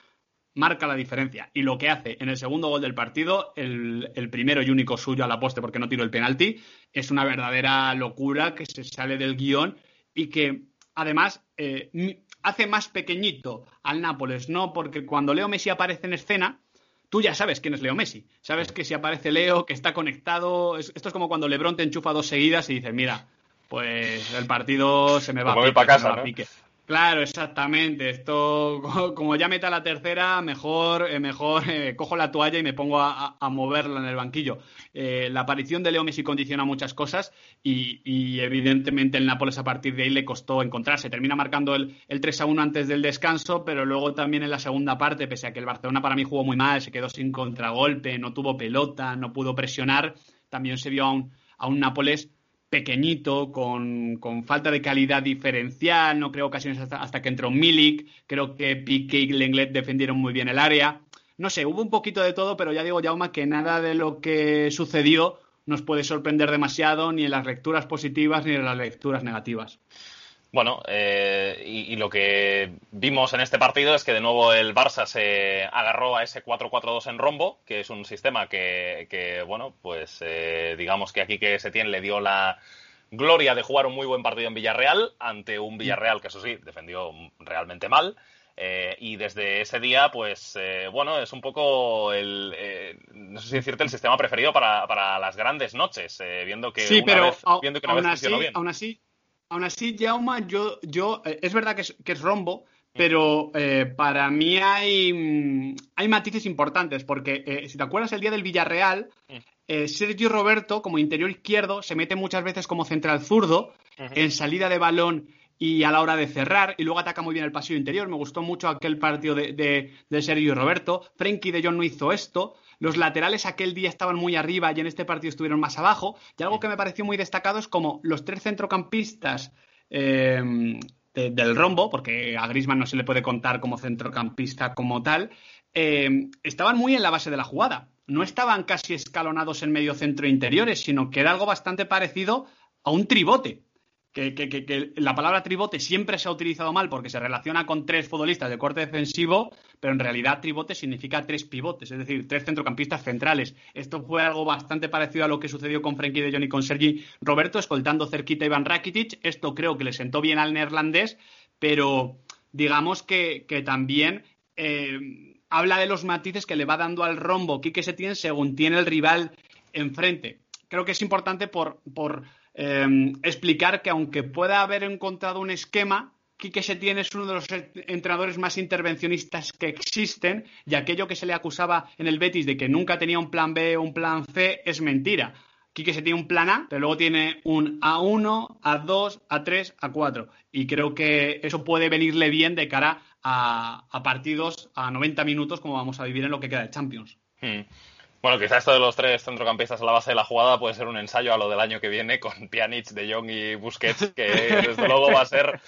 marca la diferencia. Y lo que hace en el segundo gol del partido, el, primero y único suyo a la poste porque no tiró el penalti, es una verdadera locura que se sale del guion y que además eh, hace más pequeñito al Nápoles, ¿no? Porque cuando Leo Messi aparece en escena, tú ya sabes quién es Leo Messi. Sabes que si aparece Leo, que está conectado. esto es como cuando Lebron te enchufa dos seguidas y dices, mira, pues el partido se me va, a, para casa, Claro, exactamente. Esto, (laughs) como ya meta la tercera, mejor, eh, mejor eh, cojo la toalla y me pongo a, moverla en el banquillo. Eh, la aparición de Leo Messi condiciona muchas cosas y, evidentemente el Nápoles a partir de ahí le costó encontrarse. Termina marcando el, el 3 a 1 antes del descanso, pero luego también en la segunda parte, pese a que el Barcelona para mí jugó muy mal, se quedó sin contragolpe, no tuvo pelota, no pudo presionar, también se vio a un, a un Nápoles pequeñito, con, falta de calidad diferencial, no creo ocasiones hasta, que entró Milik, creo que Piqué y Lenglet defendieron muy bien el área. No sé, hubo un poquito de todo, pero ya digo, Jauma, que nada de lo que sucedió nos puede sorprender demasiado, ni en las lecturas positivas ni en las lecturas negativas. Bueno, eh, y, lo que vimos en este partido es que de nuevo el Barça se agarró a ese 4-4-2 en rombo, que es un sistema que, bueno, pues eh, digamos que aquí que Setién le dio la gloria de jugar un muy buen partido en Villarreal ante un Villarreal que eso sí defendió realmente mal. y desde ese día, pues bueno, es un poco el, no sé si decirte, el sistema preferido para, para las grandes noches, viendo que sí, una pero vez, viendo que una aún, vez así, funcionó bien. aún así, aún así, Jauma, yo, yo, es verdad que es, que es rombo, pero eh, para mí hay, mm, hay matices importantes, porque eh, si te acuerdas el día del Villarreal, eh, Sergio Roberto, como interior izquierdo, se mete muchas veces como central zurdo, en salida de balón y a la hora de cerrar, y luego ataca muy bien el pasillo interior. Me gustó mucho aquel partido de, de, de Sergio Roberto. Frenkie de Jong no hizo esto. Los laterales aquel día estaban muy arriba y en este partido estuvieron más abajo. Y algo que me pareció muy destacado es como los tres centrocampistas de, del rombo, porque a Grisman no se le puede contar como centrocampista como tal, eh, estaban muy en la base de la jugada. No estaban casi escalonados en medio centro interiores, sino que era algo bastante parecido a un tribote. Que, la palabra tribote siempre se ha utilizado mal porque se relaciona con tres futbolistas de corte defensivo, pero en realidad tribote significa tres pivotes, es decir, tres centrocampistas centrales. Esto fue algo bastante parecido a lo que sucedió con Frenkie de Jong y con Sergi Roberto, escoltando cerquita a Iván Rakitic. Esto creo que le sentó bien al neerlandés, pero digamos que, también eh, habla de los matices que le va dando al rombo Quique Setién según tiene el rival enfrente. Creo que es importante por, por eh, explicar que aunque pueda haber encontrado un esquema, Quique Setién es uno de los entrenadores más intervencionistas que existen y aquello que se le acusaba en el Betis de que nunca tenía un plan B o un plan C es mentira. Quique se tiene un plan A, pero luego tiene un A1, A2, A3, A4. Y creo que eso puede venirle bien de cara a, partidos a 90 minutos como vamos a vivir en lo que queda de Champions. Hmm. Bueno, quizá esto de los tres centrocampistas a la base de la jugada puede ser un ensayo a lo del año que viene con (laughs) Pjanic, De Jong y Busquets, que desde (laughs) luego va a ser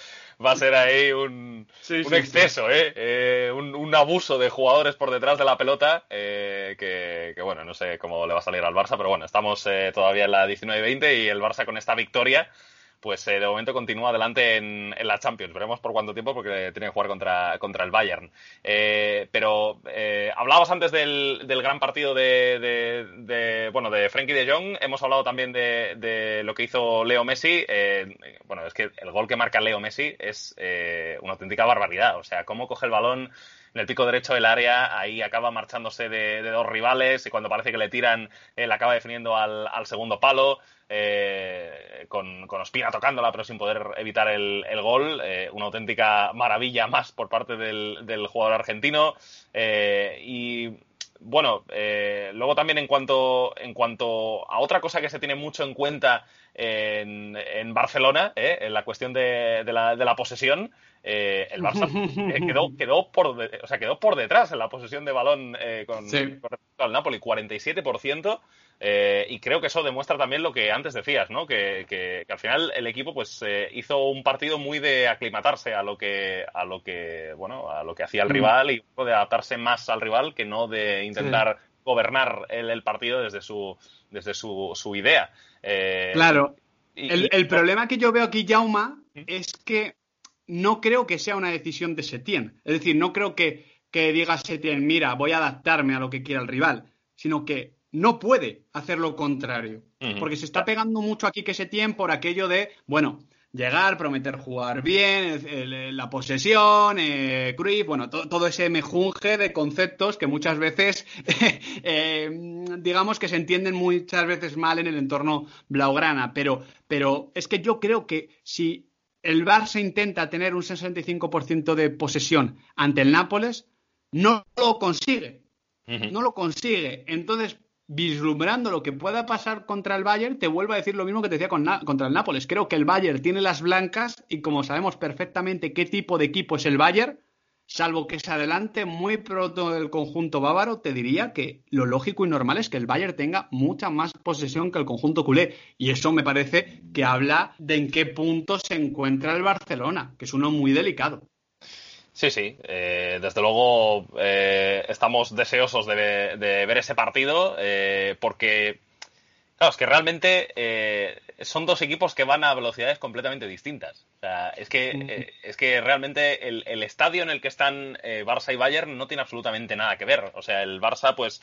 va a ser ahí un, Sí, un sí, exceso, ¿eh? Eh, un, un abuso de jugadores por detrás de la pelota, eh, que, que, bueno, no sé cómo le va a salir al Barça, pero bueno, estamos eh, todavía en la 19-20 y el Barça con esta victoria pues eh, de momento continúa adelante en, la Champions. Veremos por cuánto tiempo porque tiene que jugar contra, contra el Bayern. Eh, pero eh, hablabas antes del, del gran partido de, de, de, bueno, de Frenkie de Jong. Hemos hablado también de, de lo que hizo Leo Messi. Eh, bueno, es que el gol que marca Leo Messi es eh, una auténtica barbaridad. O sea, cómo coge el balón en el pico derecho del área, ahí acaba marchándose de, dos rivales y cuando parece que le tiran, él acaba definiendo al, al segundo palo. Eh, con, con, Ospina tocándola, pero sin poder evitar el, el gol. Eh, una auténtica maravilla más por parte del, del jugador argentino. Eh, y bueno, luego también en cuanto, en cuanto a otra cosa que se tiene mucho en cuenta en, en Barcelona, en la cuestión de, de la, posesión, el Barça (laughs) quedó, quedó, por de, o sea, quedó por detrás en la posesión de balón con, sí. con respecto al Napoli, 47%. Eh, y creo que eso demuestra también lo que antes decías, ¿no? Que, que, que al final el equipo pues eh, hizo un partido muy de aclimatarse a lo que a lo que bueno a lo que hacía el rival y de adaptarse más al rival que no de intentar sí. gobernar el, el, partido desde su desde su, su idea. Eh, claro. Y, el, y... el, problema que yo veo aquí, Jauma, ¿Mm? es que no creo que sea una decisión de Setién. Es decir, no creo que, que diga Setién, mira, voy a adaptarme a lo que quiera el rival, sino que no puede hacer lo contrario. Uh -huh. Porque se está pegando mucho aquí que se tiene por aquello de, bueno, llegar, prometer jugar bien, el, la posesión, eh, Cruyff, bueno, to, todo ese mejunje de conceptos que muchas veces, (laughs) eh, digamos que se entienden muchas veces mal en el entorno blaugrana. Pero, pero es que yo creo que si el Barça intenta tener un 65% de posesión ante el Nápoles, no lo consigue. Uh -huh. No lo consigue. Entonces, vislumbrando lo que pueda pasar contra el Bayern, te vuelvo a decir lo mismo que te decía con contra el Nápoles. Creo que el Bayern tiene las blancas y como sabemos perfectamente qué tipo de equipo es el Bayern, salvo que se adelante muy pronto el conjunto bávaro, te diría que lo lógico y normal es que el Bayern tenga mucha más posesión que el conjunto culé. Y eso me parece que habla de en qué punto se encuentra el Barcelona, que es uno muy delicado. Sí, sí. Eh, desde luego eh, estamos deseosos de, ver ese partido eh, porque, claro, es que realmente son dos equipos que van a velocidades completamente distintas. O sea, es que, eh, es que realmente el, el, estadio en el que están eh, Barça y Bayern no tiene absolutamente nada que ver. O sea, el Barça, pues,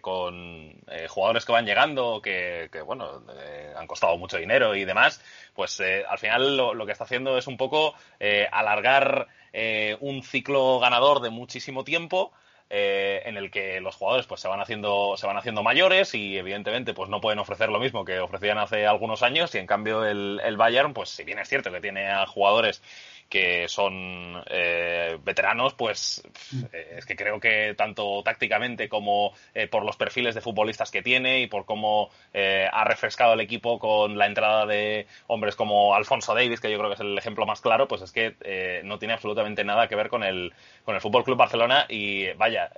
con jugadores que van llegando, que, que bueno, han costado mucho dinero y demás, pues al final lo, lo, que está haciendo es un poco alargar un ciclo ganador de muchísimo tiempo. En el que los jugadores pues se van haciendo se van haciendo mayores y evidentemente pues no pueden ofrecer lo mismo que ofrecían hace algunos años y en cambio el, el Bayern pues si bien es cierto que tiene a jugadores que son eh, veteranos, pues eh, es que creo que tanto tácticamente como eh, por los perfiles de futbolistas que tiene y por cómo ha refrescado el equipo con la entrada de hombres como Alfonso Davis, que yo creo que es el ejemplo más claro, pues es que no tiene absolutamente nada que ver con el, con el Fútbol Club Barcelona y vaya,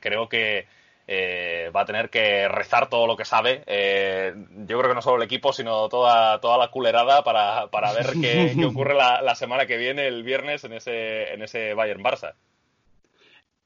creo que eh, va a tener que rezar todo lo que sabe. Eh, yo creo que no solo el equipo, sino toda, toda la culerada para, para ver qué, (laughs) ocurre la, semana que viene, el viernes, en ese, en ese Bayern Barça.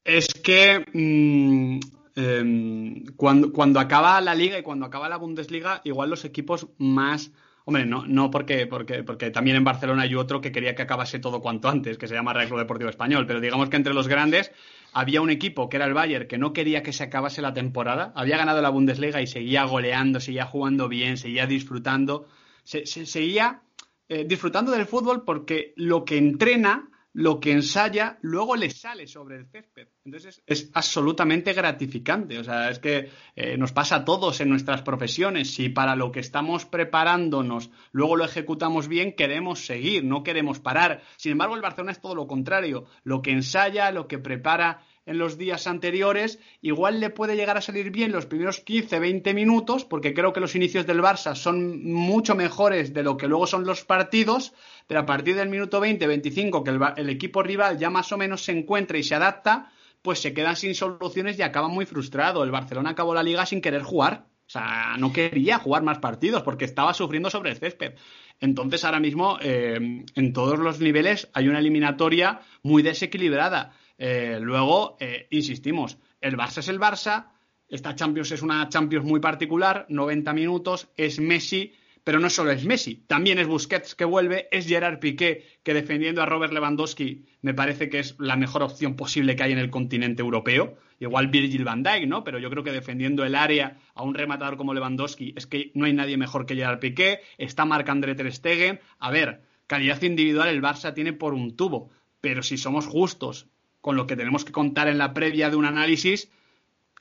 Es que mm, em, cuando, cuando acaba la liga y cuando acaba la Bundesliga, igual los equipos más Hombre, no, no porque, porque, porque también en Barcelona hay otro que quería que acabase todo cuanto antes, que se llama Real Deportivo Español, pero digamos que entre los grandes había un equipo que era el Bayern que no quería que se acabase la temporada, había ganado la Bundesliga y seguía goleando, seguía jugando bien, seguía disfrutando, se, seguía eh, disfrutando del fútbol porque lo que entrena lo que ensaya luego le sale sobre el césped. Entonces es, absolutamente gratificante. O sea, es que eh, nos pasa a todos en nuestras profesiones. Si para lo que estamos preparándonos luego lo ejecutamos bien, queremos seguir, no queremos parar. Sin embargo, el Barcelona es todo lo contrario. Lo que ensaya, lo que prepara en los días anteriores, igual le puede llegar a salir bien los primeros 15, 20 minutos, porque creo que los inicios del Barça son mucho mejores de lo que luego son los partidos, pero a partir del minuto 20, 25, que el, equipo rival ya más o menos se encuentra y se adapta, pues se quedan sin soluciones y acaban muy frustrados. El Barcelona acabó la liga sin querer jugar. O sea, no quería jugar más partidos porque estaba sufriendo sobre el césped. Entonces, ahora mismo, eh, en todos los niveles hay una eliminatoria muy desequilibrada. Eh, luego, eh, insistimos, el Barça es el Barça, esta Champions es una Champions muy particular, 90 minutos, es Messi, pero no solo es Messi, también es Busquets que vuelve, es Gerard Piqué, que defendiendo a Robert Lewandowski me parece que es la mejor opción posible que hay en el continente europeo. Igual Virgil van Dijk, ¿no? Pero yo creo que defendiendo el área a un rematador como Lewandowski es que no hay nadie mejor que Gerard Piqué, está Marc-André Ter Stegen. A ver, calidad individual el Barça tiene por un tubo, pero si somos justos con lo que tenemos que contar en la previa de un análisis,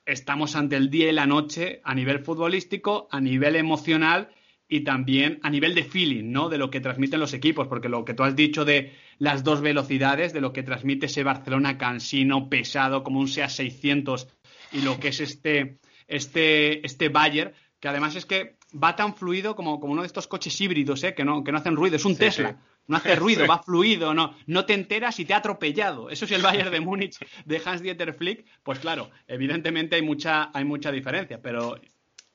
estamos ante el día y la noche a nivel futbolístico, a nivel emocional y también a nivel de feeling, ¿no? De lo que transmiten los equipos, porque lo que tú has dicho de las dos velocidades, de lo que transmite ese Barcelona cansino, pesado, como un SEA 600, y lo que es este, este, este Bayer, que además es que va tan fluido como, como uno de estos coches híbridos, ¿eh? que, no, que no hacen ruido, es un Tesla no hace ruido, (laughs) va fluido, no, no te enteras y te ha atropellado. Eso es el Bayern de Múnich de Hans-Dieter Flick. Pues claro, evidentemente hay mucha, hay mucha diferencia, pero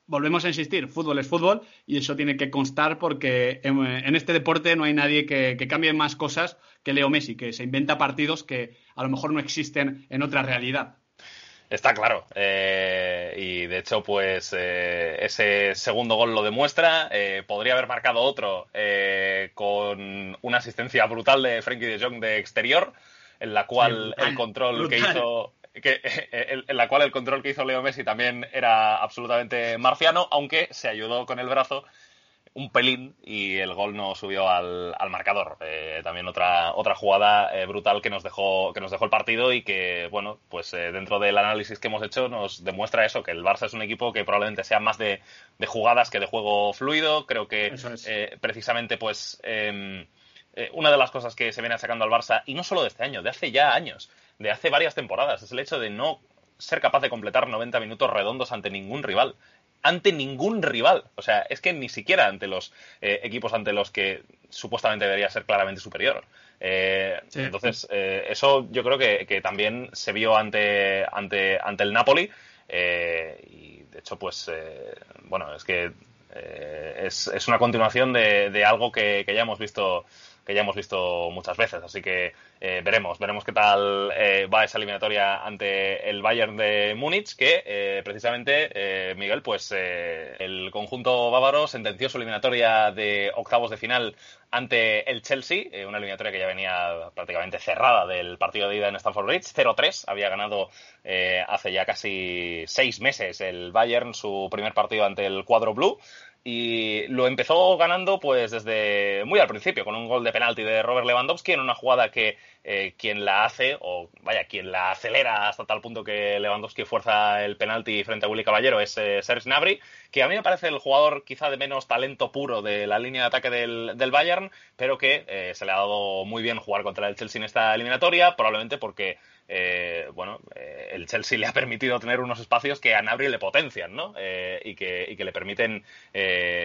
volvemos a insistir, fútbol es fútbol y eso tiene que constar porque en, este deporte no hay nadie que, que, cambie más cosas que Leo Messi, que se inventa partidos que a lo mejor no existen en otra realidad. Está claro. Eh, y de hecho, pues eh, ese segundo gol lo demuestra. Eh, podría haber marcado otro con una asistencia brutal de Frankie de Jong de exterior, en la cual el control que hizo. (laughs) en la cual el control que hizo Leo Messi también era absolutamente marciano, aunque se ayudó con el brazo un pelín y el gol no subió al, marcador. Eh, también otra, otra jugada eh, brutal que nos, dejó, que nos dejó el partido y que, bueno, pues eh, dentro del análisis que hemos hecho nos demuestra eso, que el Barça es un equipo que probablemente sea más de, jugadas que de juego fluido. Creo que precisamente, pues, em, una de las cosas que se viene sacando al Barça, y no solo de este año, de hace ya años, de hace varias temporadas, es el hecho de no ser capaz de completar 90 minutos redondos ante ningún rival ante ningún rival. O sea, es que ni siquiera ante los eh, equipos ante los que supuestamente debería ser claramente superior. Eh, entonces, eh, eso yo creo que, también se vio ante, ante, ante el Napoli. y de hecho, pues, bueno, es que es, es, una continuación de, de algo que, que, ya hemos visto que ya hemos visto muchas veces. Así que eh, veremos, veremos qué tal eh, va esa eliminatoria ante el Bayern de Múnich, que eh, precisamente, Miguel, pues el conjunto bávaro sentenció su eliminatoria de octavos de final ante el Chelsea, una eliminatoria que ya venía prácticamente cerrada del partido de ida en Stamford Bridge, 0-3, había ganado hace ya casi seis meses el Bayern su primer partido ante el cuadro blue y lo empezó ganando pues desde muy al principio, con un gol de penalti de Robert Lewandowski en una jugada que eh, quien la hace, o vaya, quien la acelera hasta tal punto que Lewandowski fuerza el penalti frente a Willy Caballero es eh, Serge Gnabry, que a mí me parece el jugador quizá de menos talento puro de la línea de ataque del, del Bayern, pero que eh, se le ha dado muy bien jugar contra el Chelsea en esta eliminatoria, probablemente porque eh, bueno, eh, el Chelsea le ha permitido tener unos espacios que a Nabri le potencian, ¿no? Eh, y, que, le permiten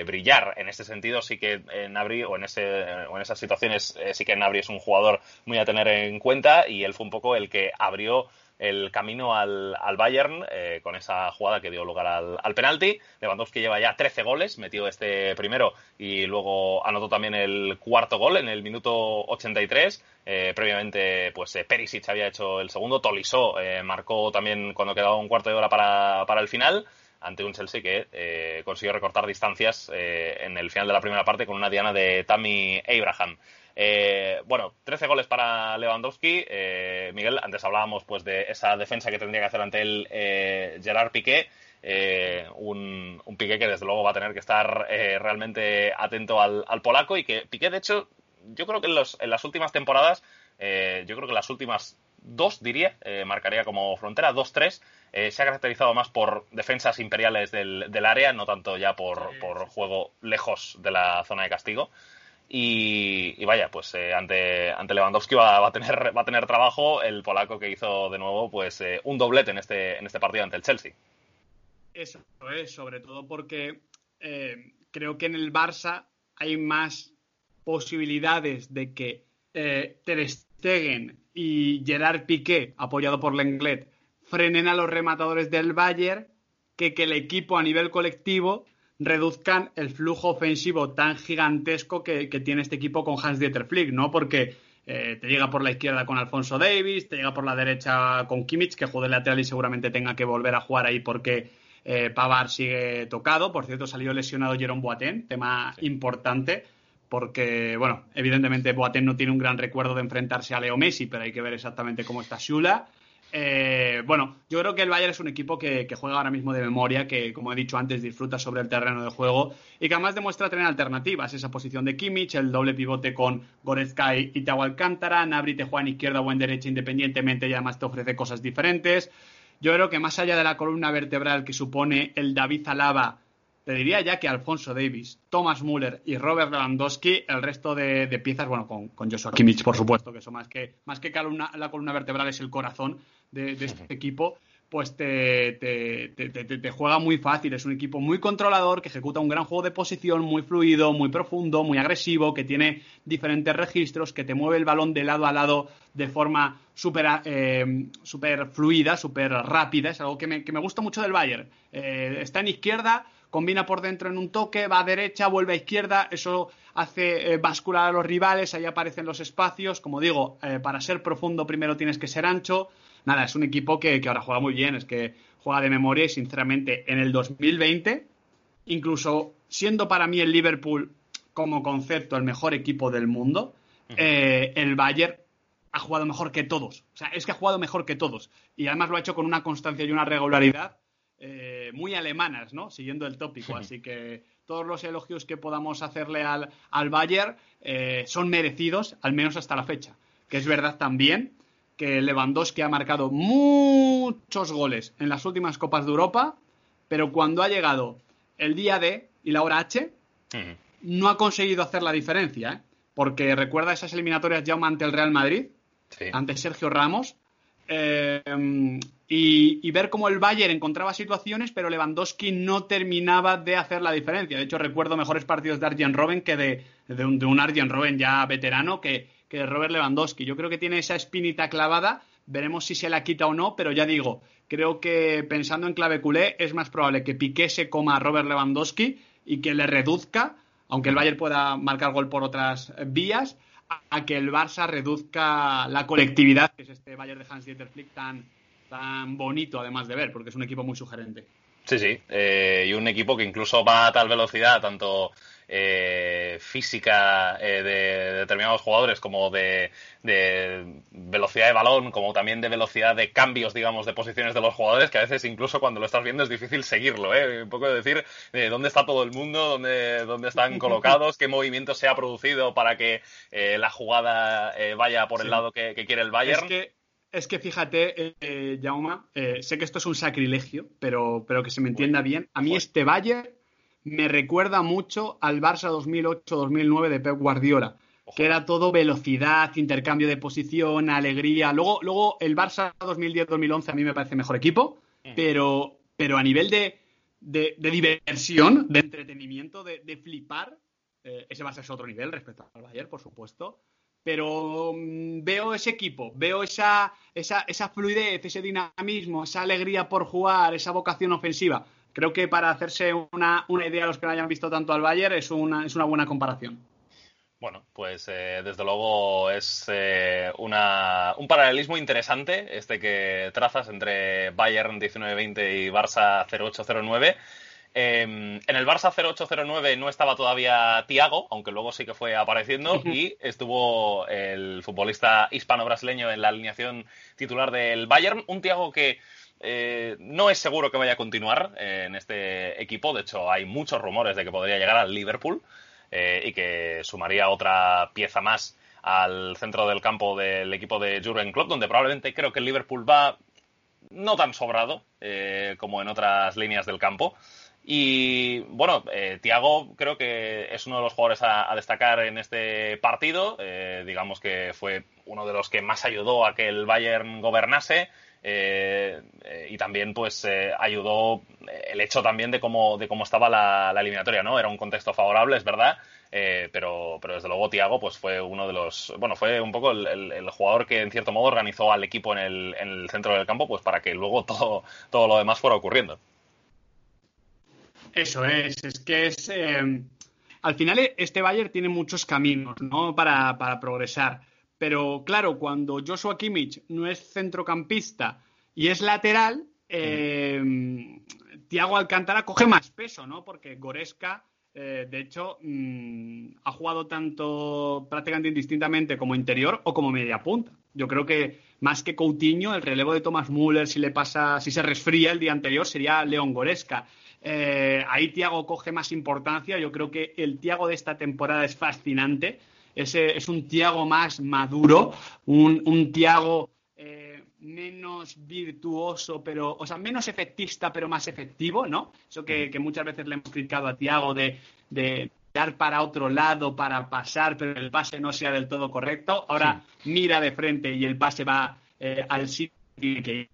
brillar. En ese sentido, sí que Nabri, o en, ese, o en esas situaciones, sí que Nabri es un jugador muy a tener en cuenta y él fue un poco el que abrió el camino al, Bayern eh, con esa jugada que dio lugar al, al, penalti. Lewandowski lleva ya 13 goles, metió este primero y luego anotó también el cuarto gol en el minuto 83. Eh, previamente, pues eh, Perisic había hecho el segundo, Tolisso marcó también cuando quedaba un cuarto de hora para, para el final ante un Chelsea que consiguió recortar distancias en el final de la primera parte con una diana de Tammy Abraham. Eh, bueno, 13 goles para Lewandowski. Eh, Miguel, antes hablábamos pues de esa defensa que tendría que hacer ante él eh, Gerard Piqué. Un, Piqué que desde luego va a tener que estar realmente atento al, polaco y que Piqué, de hecho, yo creo que en, las últimas temporadas, yo creo que las últimas dos, diría, marcaría como frontera, dos, tres, se ha caracterizado más por defensas imperiales del, área, no tanto ya por, por, juego lejos de la zona de castigo. Y, vaya, pues eh, ante, ante Lewandowski va, a tener, va a tener trabajo el polaco que hizo de nuevo pues eh, un doblete en este, en este partido ante el Chelsea. Eso es, sobre todo porque eh, creo que en el Barça hay más posibilidades de que Ter Stegen y Gerard Piqué, apoyado por Lenglet, frenen a los rematadores del Bayern que que el equipo a nivel colectivo reduzcan el flujo ofensivo tan gigantesco que, tiene este equipo con Hans Dieter Flick, ¿no? Porque eh, te llega por la izquierda con Alfonso Davis, te llega por la derecha con Kimmich, que juega de lateral y seguramente tenga que volver a jugar ahí porque eh, Pavar sigue tocado. Por cierto, salió lesionado Jerome Boateng, tema importante, porque, bueno, evidentemente Boateng no tiene un gran recuerdo de enfrentarse a Leo Messi, pero hay que ver exactamente cómo está Shula. Eh, bueno, yo creo que el Bayern es un equipo que, juega ahora mismo de memoria, que como he dicho antes disfruta sobre el terreno de juego y que además demuestra tener alternativas. Esa posición de Kimmich, el doble pivote con Goretzka y Tau Alcántara, Nabri te juega en izquierda o en derecha independientemente y además te ofrece cosas diferentes. Yo creo que más allá de la columna vertebral que supone el David Alaba, te diría ya que Alfonso Davis, Thomas Müller y Robert Lewandowski, el resto de, piezas, bueno, con, Joshua Kimmich, por supuesto, que eso más que, más que la columna vertebral es el corazón de, este equipo, pues te, te, juega muy fácil. Es un equipo muy controlador, que ejecuta un gran juego de posición, muy fluido, muy profundo, muy agresivo, que tiene diferentes registros, que te mueve el balón de lado a lado de forma súper eh, super fluida, súper rápida. Es algo que me, que me, gusta mucho del Bayern. Eh, está en izquierda, combina por dentro en un toque, va a derecha, vuelve a izquierda, eso hace eh, bascular a los rivales, ahí aparecen los espacios. Como digo, para ser profundo primero tienes que ser ancho nada, es un equipo que, ahora juega muy bien, es que juega de memoria y sinceramente en el 2020, incluso siendo para mí el Liverpool como concepto el mejor equipo del mundo, eh, el Bayern ha jugado mejor que todos. O sea, es que ha jugado mejor que todos. Y además lo ha hecho con una constancia y una regularidad eh, muy alemanas, ¿no? Siguiendo el tópico. Así que todos los elogios que podamos hacerle al, al Bayern eh, son merecidos, al menos hasta la fecha. Que es verdad también que Lewandowski ha marcado muchos goles en las últimas Copas de Europa, pero cuando ha llegado el día D y la hora H, no ha conseguido hacer la diferencia. ¿eh? Porque recuerda esas eliminatorias ya ante el Real Madrid, ante Sergio Ramos, eh, y, ver cómo el Bayern encontraba situaciones, pero Lewandowski no terminaba de hacer la diferencia. De hecho, recuerdo mejores partidos de Arjen Robben que de, de un, de un Arjen Robben ya veterano que, Robert Lewandowski. Yo creo que tiene esa espinita clavada, veremos si se la quita o no, pero ya digo, creo que pensando en clave culé es más probable que Piqué se coma a Robert Lewandowski y que le reduzca, aunque el Bayern pueda marcar gol por otras vías, a, que el Barça reduzca la colectividad, que es este Bayern de Hans-Dieter Flick tan, tan bonito además de ver, porque es un equipo muy sugerente. Sí, sí. y un equipo que incluso va a tal velocidad, tanto eh, física eh, de determinados jugadores, como de, velocidad de balón, como también de velocidad de cambios, digamos, de posiciones de los jugadores, que a veces incluso cuando lo estás viendo es difícil seguirlo, ¿eh? Un poco de decir eh, dónde está todo el mundo, dónde, dónde están (laughs) colocados, qué movimiento se ha producido para que la jugada vaya por el lado que, quiere el Bayern. Es que... Es que fíjate, eh, Jauma, sé que esto es un sacrilegio, pero, pero que se me entienda bien. A mí este Bayern me recuerda mucho al Barça 2008-2009 de Pep Guardiola, que era todo velocidad, intercambio de posición, alegría. Luego, luego el Barça 2010-2011 a mí me parece mejor equipo, mm. pero, pero a nivel de, de, diversión, de entretenimiento, de, flipar, eh, ese Barça es otro nivel respecto al Bayern, por supuesto. Pero mm, veo ese equipo, veo esa, esa, esa fluidez, ese dinamismo, esa alegría por jugar, esa vocación ofensiva creo que para hacerse una, idea a los que no hayan visto tanto al Bayern es una, es una buena comparación. Bueno, pues eh, desde luego es eh, una, un paralelismo interesante este que trazas entre Bayern 19-20 y Barça 08-09. Em, en el Barça 08-09 no estaba todavía Tiago, aunque luego sí que fue apareciendo, y estuvo el futbolista hispano-brasileño en la alineación titular del Bayern. Un Tiago que eh, no es seguro que vaya a continuar eh, en este equipo. De hecho, hay muchos rumores de que podría llegar al Liverpool eh, y que sumaría otra pieza más al centro del campo del equipo de Jurgen Klopp, donde probablemente creo que el Liverpool va no tan sobrado como en otras líneas del campo. Y bueno, Thiago creo que es uno de los jugadores a, destacar en este partido. digamos que fue uno de los que más ayudó a que el Bayern gobernase. Eh, eh, y también pues eh, ayudó el hecho también de cómo, de cómo estaba la, eliminatoria, ¿no? Era un contexto favorable, es verdad, pero, pero desde luego Tiago pues fue uno de los, bueno, fue un poco el, jugador que en cierto modo organizó al equipo en el, en el centro del campo pues para que luego (laughs) todo, todo lo demás fuera ocurriendo. Eso es, es que es... al final este Bayern tiene muchos caminos, ¿no? Para, para progresar pero claro, cuando Joshua Kimmich no es centrocampista y es lateral, eh, Tiago Alcántara coge más peso, ¿no? Porque Goreska, eh, de hecho, mm, ha jugado tanto prácticamente indistintamente como interior o como media punta. Yo creo que más que Coutinho, el relevo de Thomas Müller, si le pasa, si se resfría el día anterior, sería León Goreska. Eh, ahí Tiago coge más importancia. Yo creo que el Tiago de esta temporada es fascinante es un Tiago más maduro, un, un Tiago eh, menos virtuoso, pero, o sea, menos efectista, pero más efectivo, ¿no? Eso que, muchas veces le hemos criticado a Tiago de, dar para otro lado, para pasar, pero el pase no sea del todo correcto. Ahora mira de frente y el pase va eh, al sitio que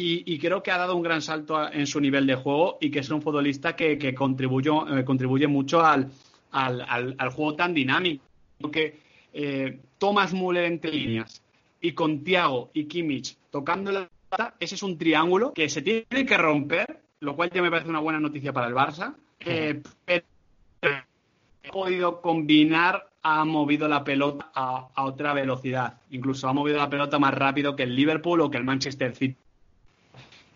y, y, creo que ha dado un gran salto en su nivel de juego y que es un futbolista que, que eh, contribuye mucho al, al, al, juego tan dinámico que eh, Thomas Müller entre líneas y con Thiago y Kimmich tocando la plata, ese es un triángulo que se tiene que romper, lo cual ya me parece una buena noticia para el Barça. Eh, pero ha podido combinar, ha movido la pelota a, otra velocidad. Incluso ha movido la pelota más rápido que el Liverpool o que el Manchester City.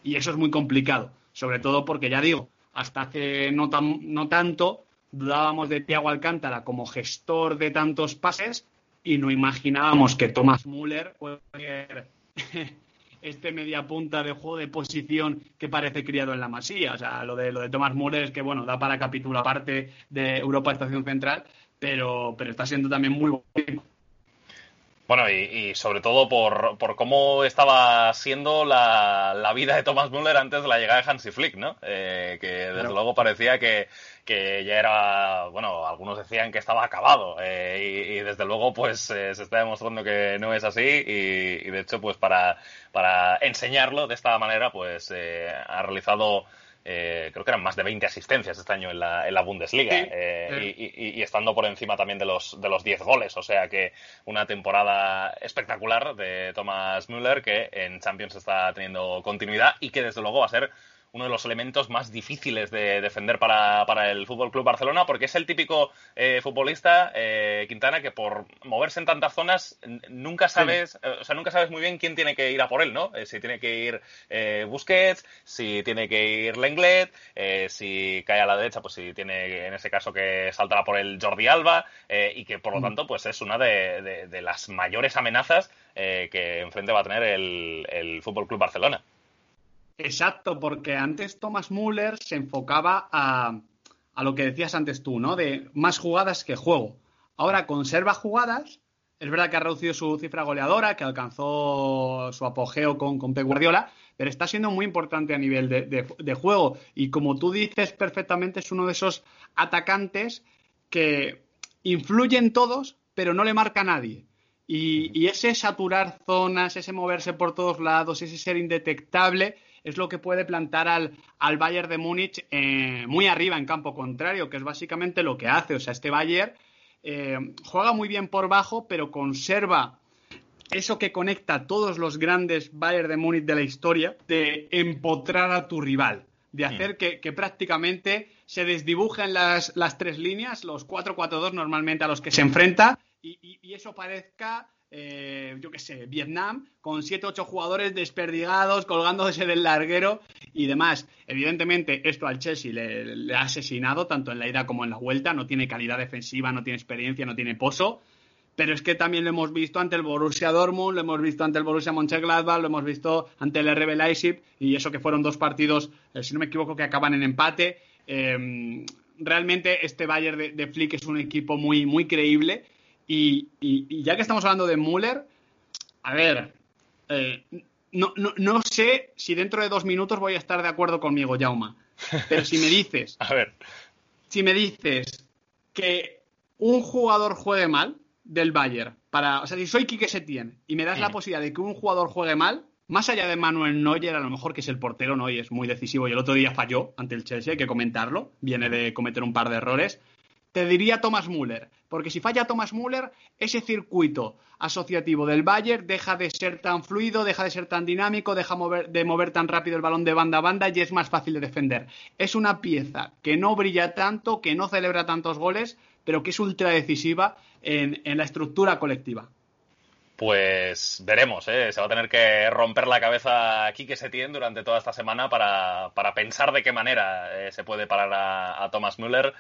Y eso es muy complicado, sobre todo porque ya digo, hasta hace no, no tanto dudábamos de Thiago Alcántara como gestor de tantos pases y no imaginábamos que Thomas Müller puede ser (laughs) este media punta de juego de posición que parece criado en la masía. O sea, lo de, lo de Thomas Müller es que, bueno, da para capítulo aparte de Europa Estación Central, pero, pero está siendo también muy bueno bueno, y, sobre todo por, por, cómo estaba siendo la, la, vida de Thomas Müller antes de la llegada de Hansi Flick, ¿no? Eh, que desde luego parecía que, que, ya era, bueno, algunos decían que estaba acabado eh, y, desde luego pues eh, se está demostrando que no es así y, de hecho pues para, para enseñarlo de esta manera pues ha realizado eh, creo que eran más de 20 asistencias este año en la, en la Bundesliga eh, y, estando por encima también de los, de los 10 goles. O sea que una temporada espectacular de Thomas Müller que en Champions está teniendo continuidad y que desde luego va a ser uno de los elementos más difíciles de defender para, para el Fútbol Club Barcelona, porque es el típico eh, futbolista, eh, Quintana, que por moverse en tantas zonas nunca sabes, eh, o sea, nunca sabes muy bien quién tiene que ir a por él, ¿no? si tiene que ir Busquets, si tiene que ir Lenglet, si cae a la derecha, pues si tiene en ese caso que saltar por el Jordi Alba, y que por lo mm. tanto, pues es una de, de las mayores amenazas que enfrente va a tener el, el Fútbol Club Barcelona. Exacto, porque antes Thomas Müller se enfocaba a, lo que decías antes tú, ¿no? De más jugadas que juego. Ahora conserva jugadas. Es verdad que ha reducido su cifra goleadora, que alcanzó su apogeo con, con Pep Guardiola, pero está siendo muy importante a nivel de, juego. Y como tú dices perfectamente, es uno de esos atacantes que influyen todos, pero no le marca a nadie. Y, y, ese saturar zonas, ese moverse por todos lados, ese ser indetectable, es lo que puede plantar al, al Bayern de Múnich eh, muy arriba en campo contrario, que es básicamente lo que hace. O sea, este Bayern eh, juega muy bien por bajo, pero conserva eso que conecta a todos los grandes Bayern de Múnich de la historia, de empotrar a tu rival, de hacer mm. que, prácticamente se desdibujen las, las tres líneas, los 4-4-2 normalmente a los que se enfrenta, y eso parezca eh, yo qué sé, Vietnam, con 7-8 jugadores desperdigados, colgándose del larguero y demás. Evidentemente, esto al Chelsea le, ha asesinado, tanto en la ida como en la vuelta. No tiene calidad defensiva, no tiene experiencia, no tiene pozo. Pero es que también lo hemos visto ante el Borussia Dortmund, lo hemos visto ante el Borussia Mönchengladbach, lo hemos visto ante el RB Leipzig y eso que fueron dos partidos, eh, si no me equivoco, que acaban en empate. Eh, realmente este Bayern de, de, Flick es un equipo muy, muy creíble y, ya que estamos hablando de Müller, a ver, eh, no, no, sé si dentro de dos minutos voy a estar de acuerdo conmigo, Jauma. Pero si me dices. (laughs) a ver. Si me dices que un jugador juegue mal del Bayern, para, o sea, si soy Quique Setién y me das la mm. posibilidad de que un jugador juegue mal, más allá de Manuel Neuer, a lo mejor que es el portero, ¿no? Y es muy decisivo y el otro día falló ante el Chelsea, hay que comentarlo, viene de cometer un par de errores te diría Thomas Müller, porque si falla Thomas Müller, ese circuito asociativo del Bayern deja de ser tan fluido, deja de ser tan dinámico, deja de mover tan rápido el balón de banda a banda y es más fácil de defender. Es una pieza que no brilla tanto, que no celebra tantos goles, pero que es ultra decisiva en, la estructura colectiva. Pues veremos, ¿eh? se va a tener que romper la cabeza aquí que se tiene durante toda esta semana para, pensar de qué manera eh, se puede parar a Thomas Müller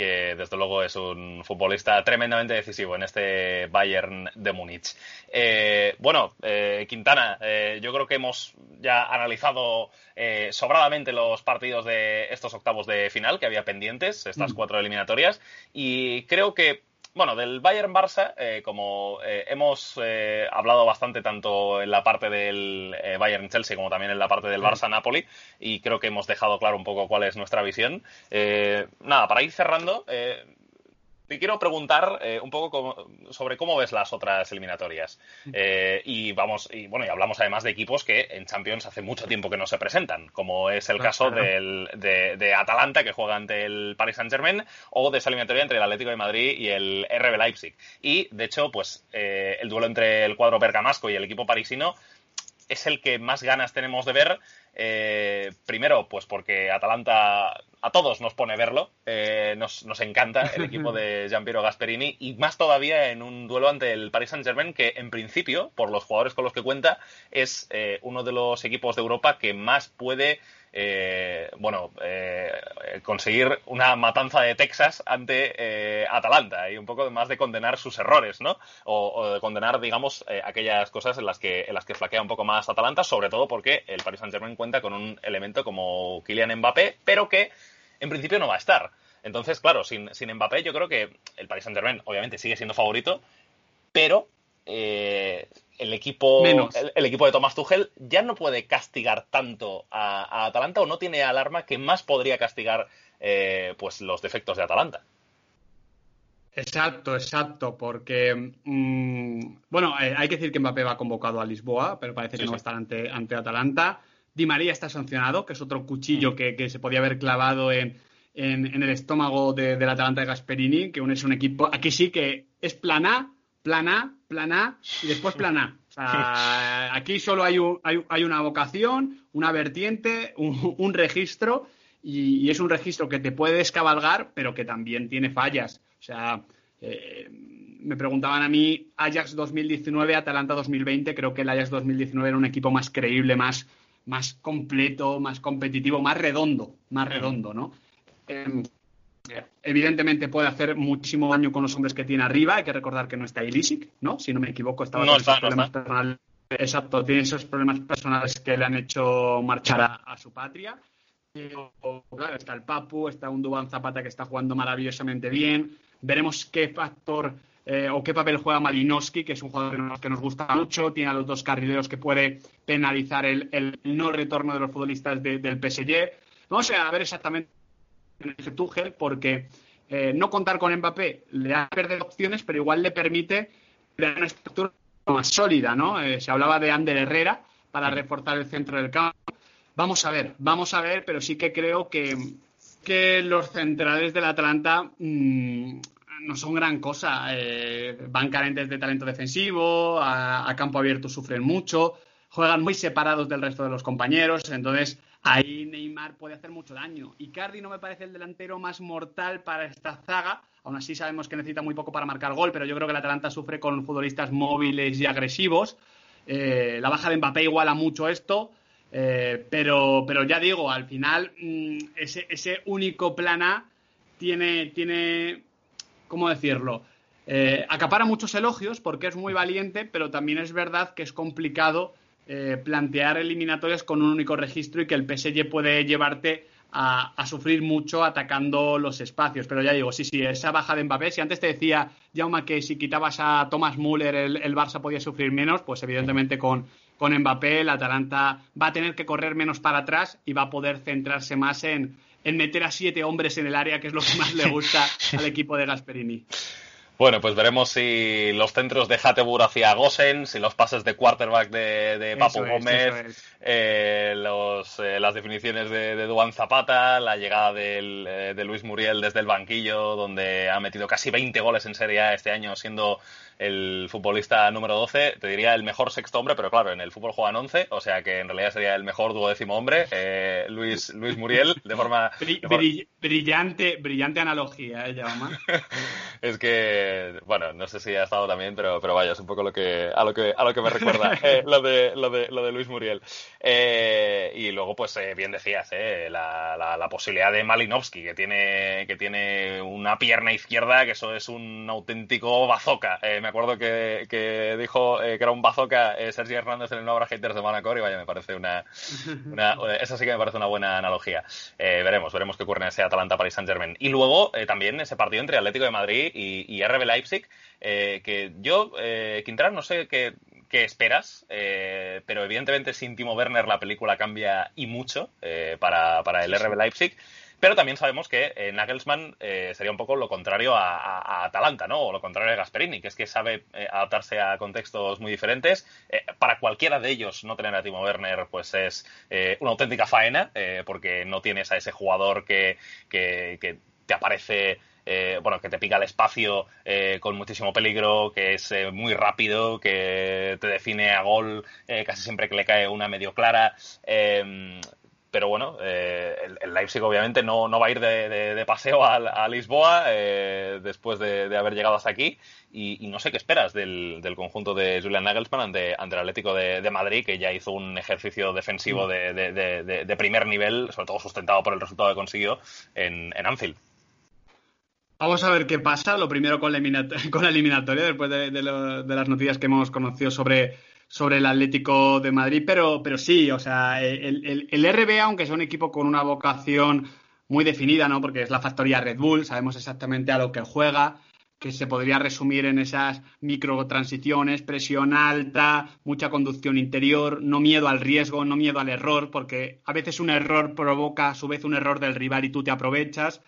que desde luego es un futbolista tremendamente decisivo en este Bayern de Múnich. Eh, bueno, eh, Quintana, eh, yo creo que hemos ya analizado sobradamente los partidos de estos octavos de final que había pendientes, estas mm. cuatro eliminatorias, y creo que bueno, del Bayern-Barça, eh, como eh, hemos eh, hablado bastante tanto en la parte del Bayern-Chelsea como también en la parte del Barça-Napoli, y creo que hemos dejado claro un poco cuál es nuestra visión. nada, para ir cerrando, te quiero preguntar eh, un poco sobre cómo ves las otras eliminatorias. Eh, y vamos, y bueno, y hablamos además de equipos que en Champions hace mucho tiempo que no se presentan, como es el caso de, Atalanta, que juega ante el Paris Saint Germain, o de esa eliminatoria entre el Atlético de Madrid y el RB Leipzig. Y de hecho, pues eh, el duelo entre el cuadro bergamasco y el equipo parisino es el que más ganas tenemos de ver. Eh, primero, pues porque Atalanta a todos nos pone verlo, eh, nos, encanta el equipo de (laughs) Giampiero Gasperini y más todavía en un duelo ante el Paris Saint Germain que en principio, por los jugadores con los que cuenta, es eh, uno de los equipos de Europa que más puede eh, bueno, eh, conseguir una matanza de Texas ante eh, Atalanta y un poco más de condenar sus errores, ¿no? O, de condenar, digamos, aquellas cosas en las que en las que flaquea un poco más Atalanta, sobre todo porque el Paris Saint Germain cuenta con un elemento como Kylian Mbappé, pero que en principio no va a estar. Entonces, claro, sin, sin Mbappé yo creo que el Paris Saint Germain obviamente sigue siendo favorito, pero eh, el equipo, el, equipo de Thomas Tuchel ya no puede castigar tanto a, Atalanta o no tiene alarma que más podría castigar eh, pues los defectos de Atalanta. Exacto, exacto, porque mm, bueno, eh, hay que decir que Mbappé va convocado a Lisboa, pero parece que no va a estar ante, ante Atalanta. Di María está sancionado, que es otro cuchillo mm. que, se podía haber clavado en, en, el estómago de, del Atalanta de Gasperini, que es un equipo, aquí sí que es plan A, plan A, plan A y después plan A. O sea, (laughs) aquí solo hay, hay, una vocación, una vertiente, un, registro y, es un registro que te puede descabalgar, pero que también tiene fallas. O sea, eh, me preguntaban a mí Ajax 2019, Atalanta 2020. Creo que el Ajax 2019 era un equipo más creíble, más, más completo, más competitivo, más redondo, más redondo, ¿no? Em, evidentemente puede hacer muchísimo daño con los hombres que tiene arriba. Hay que recordar que no está Ilisic, ¿no? Si no me equivoco, estaba no esos problemas personales. Exacto, tiene esos problemas personales que le han hecho marchar a, su patria. claro, está el Papu, está un Dubán Zapata que está jugando maravillosamente bien. Veremos qué factor eh, o qué papel juega Malinowski, que es un jugador que nos gusta mucho. Tiene a los dos carrileros que puede penalizar el, no retorno de los futbolistas del PSG. Vamos a ver exactamente en ese Tuchel porque eh, no contar con Mbappé le ha perdido opciones, pero igual le permite crear una estructura más sólida, ¿no? Eh, se hablaba de Ander Herrera para reforzar el centro del campo. Vamos a ver, vamos a ver, pero sí que creo que, que los centrales del Atlanta mm, no son gran cosa. Eh, van carentes de talento defensivo, a, campo abierto sufren mucho, juegan muy separados del resto de los compañeros, entonces ahí Neymar puede hacer mucho daño. Y Cardi no me parece el delantero más mortal para esta zaga. Aún así sabemos que necesita muy poco para marcar gol, pero yo creo que el Atalanta sufre con futbolistas móviles y agresivos. Eh, la baja de Mbappé iguala mucho esto. Eh, pero, pero ya digo, al final mm, ese, ese único plan A tiene, tiene ¿cómo decirlo? Eh, acapara muchos elogios porque es muy valiente, pero también es verdad que es complicado eh, plantear eliminatorias con un único registro y que el PSG puede llevarte a, sufrir mucho atacando los espacios. Pero ya digo, sí, sí, esa baja de Mbappé, si antes te decía, Jauma, que si quitabas a Thomas Müller el, el Barça podía sufrir menos, pues evidentemente con, con Mbappé el Atalanta va a tener que correr menos para atrás y va a poder centrarse más en, en meter a siete hombres en el área, que es lo que más le gusta (laughs) al equipo de Gasperini. Bueno, pues veremos si los centros de Hatebur hacia Gosen, si los pases de quarterback de, Papu Gómez, eh, eh, las definiciones de, de Duan Zapata, la llegada eh, de Luis Muriel desde el banquillo, donde ha metido casi 20 goles en Serie A este año, siendo el futbolista número 12, te diría el mejor sexto hombre, pero claro, en el fútbol juegan 11, o sea que en realidad sería el mejor duodécimo hombre, eh, Luis, Luis Muriel, de forma... brillante, brillante analogía, ¿eh, (laughs) es que, bueno, no sé si ha estado también, pero, pero vaya, es un poco lo que, a, lo que, a lo que me recuerda (laughs) eh, lo, de, lo, de, lo de Luis Muriel. Eh, y luego, pues bien decías, la, la, la, posibilidad de Malinowski, que tiene, que tiene una pierna izquierda, que eso es un auténtico bazooka. me acuerdo que, dijo eh, que era un bazooka eh, Sergio Hernández en el nuevo Haters de Manacor y vaya, me parece una, una, Esa sí que me parece una buena analogía. Eh, veremos, veremos qué ocurre en ese Atalanta-Paris Saint-Germain. Y luego también ese partido entre Atlético de Madrid y, RB Leipzig, que yo, Quintana, no sé qué, qué esperas, pero evidentemente sin Timo Werner la película cambia y mucho para, para el RB Leipzig. Pero también sabemos que eh, Nagelsmann eh, sería un poco lo contrario a, Atalanta, ¿no? O lo contrario a Gasperini, que es que sabe eh, adaptarse a contextos muy diferentes. para cualquiera de ellos, no tener a Timo Werner, pues es una auténtica faena, porque no tienes a ese jugador que, que, te aparece. Bueno, que te pica el espacio con muchísimo peligro, que es muy rápido, que te define a gol casi siempre que le cae una medio clara pero bueno, eh, el, Leipzig obviamente no, no va a ir de, paseo a, Lisboa eh, después de, haber llegado hasta aquí y, no sé qué esperas del, conjunto de Julian Nagelsmann ante, ante el Atlético de, Madrid que ya hizo un ejercicio defensivo mm. de, primer nivel, sobre todo sustentado por el resultado que consiguió en, en Anfield. Vamos a ver qué pasa. Lo primero con la, (laughs) con la eliminatoria, después de, las noticias que hemos conocido sobre el Atlético de Madrid, pero, pero sí, o sea, el, el, RB, aunque sea un equipo con una vocación muy definida, ¿no? Porque es la factoría Red Bull, sabemos exactamente a lo que juega, que se podría resumir en esas microtransiciones, presión alta, mucha conducción interior, no miedo al riesgo, no miedo al error, porque a veces un error provoca a su vez un error del rival y tú te aprovechas.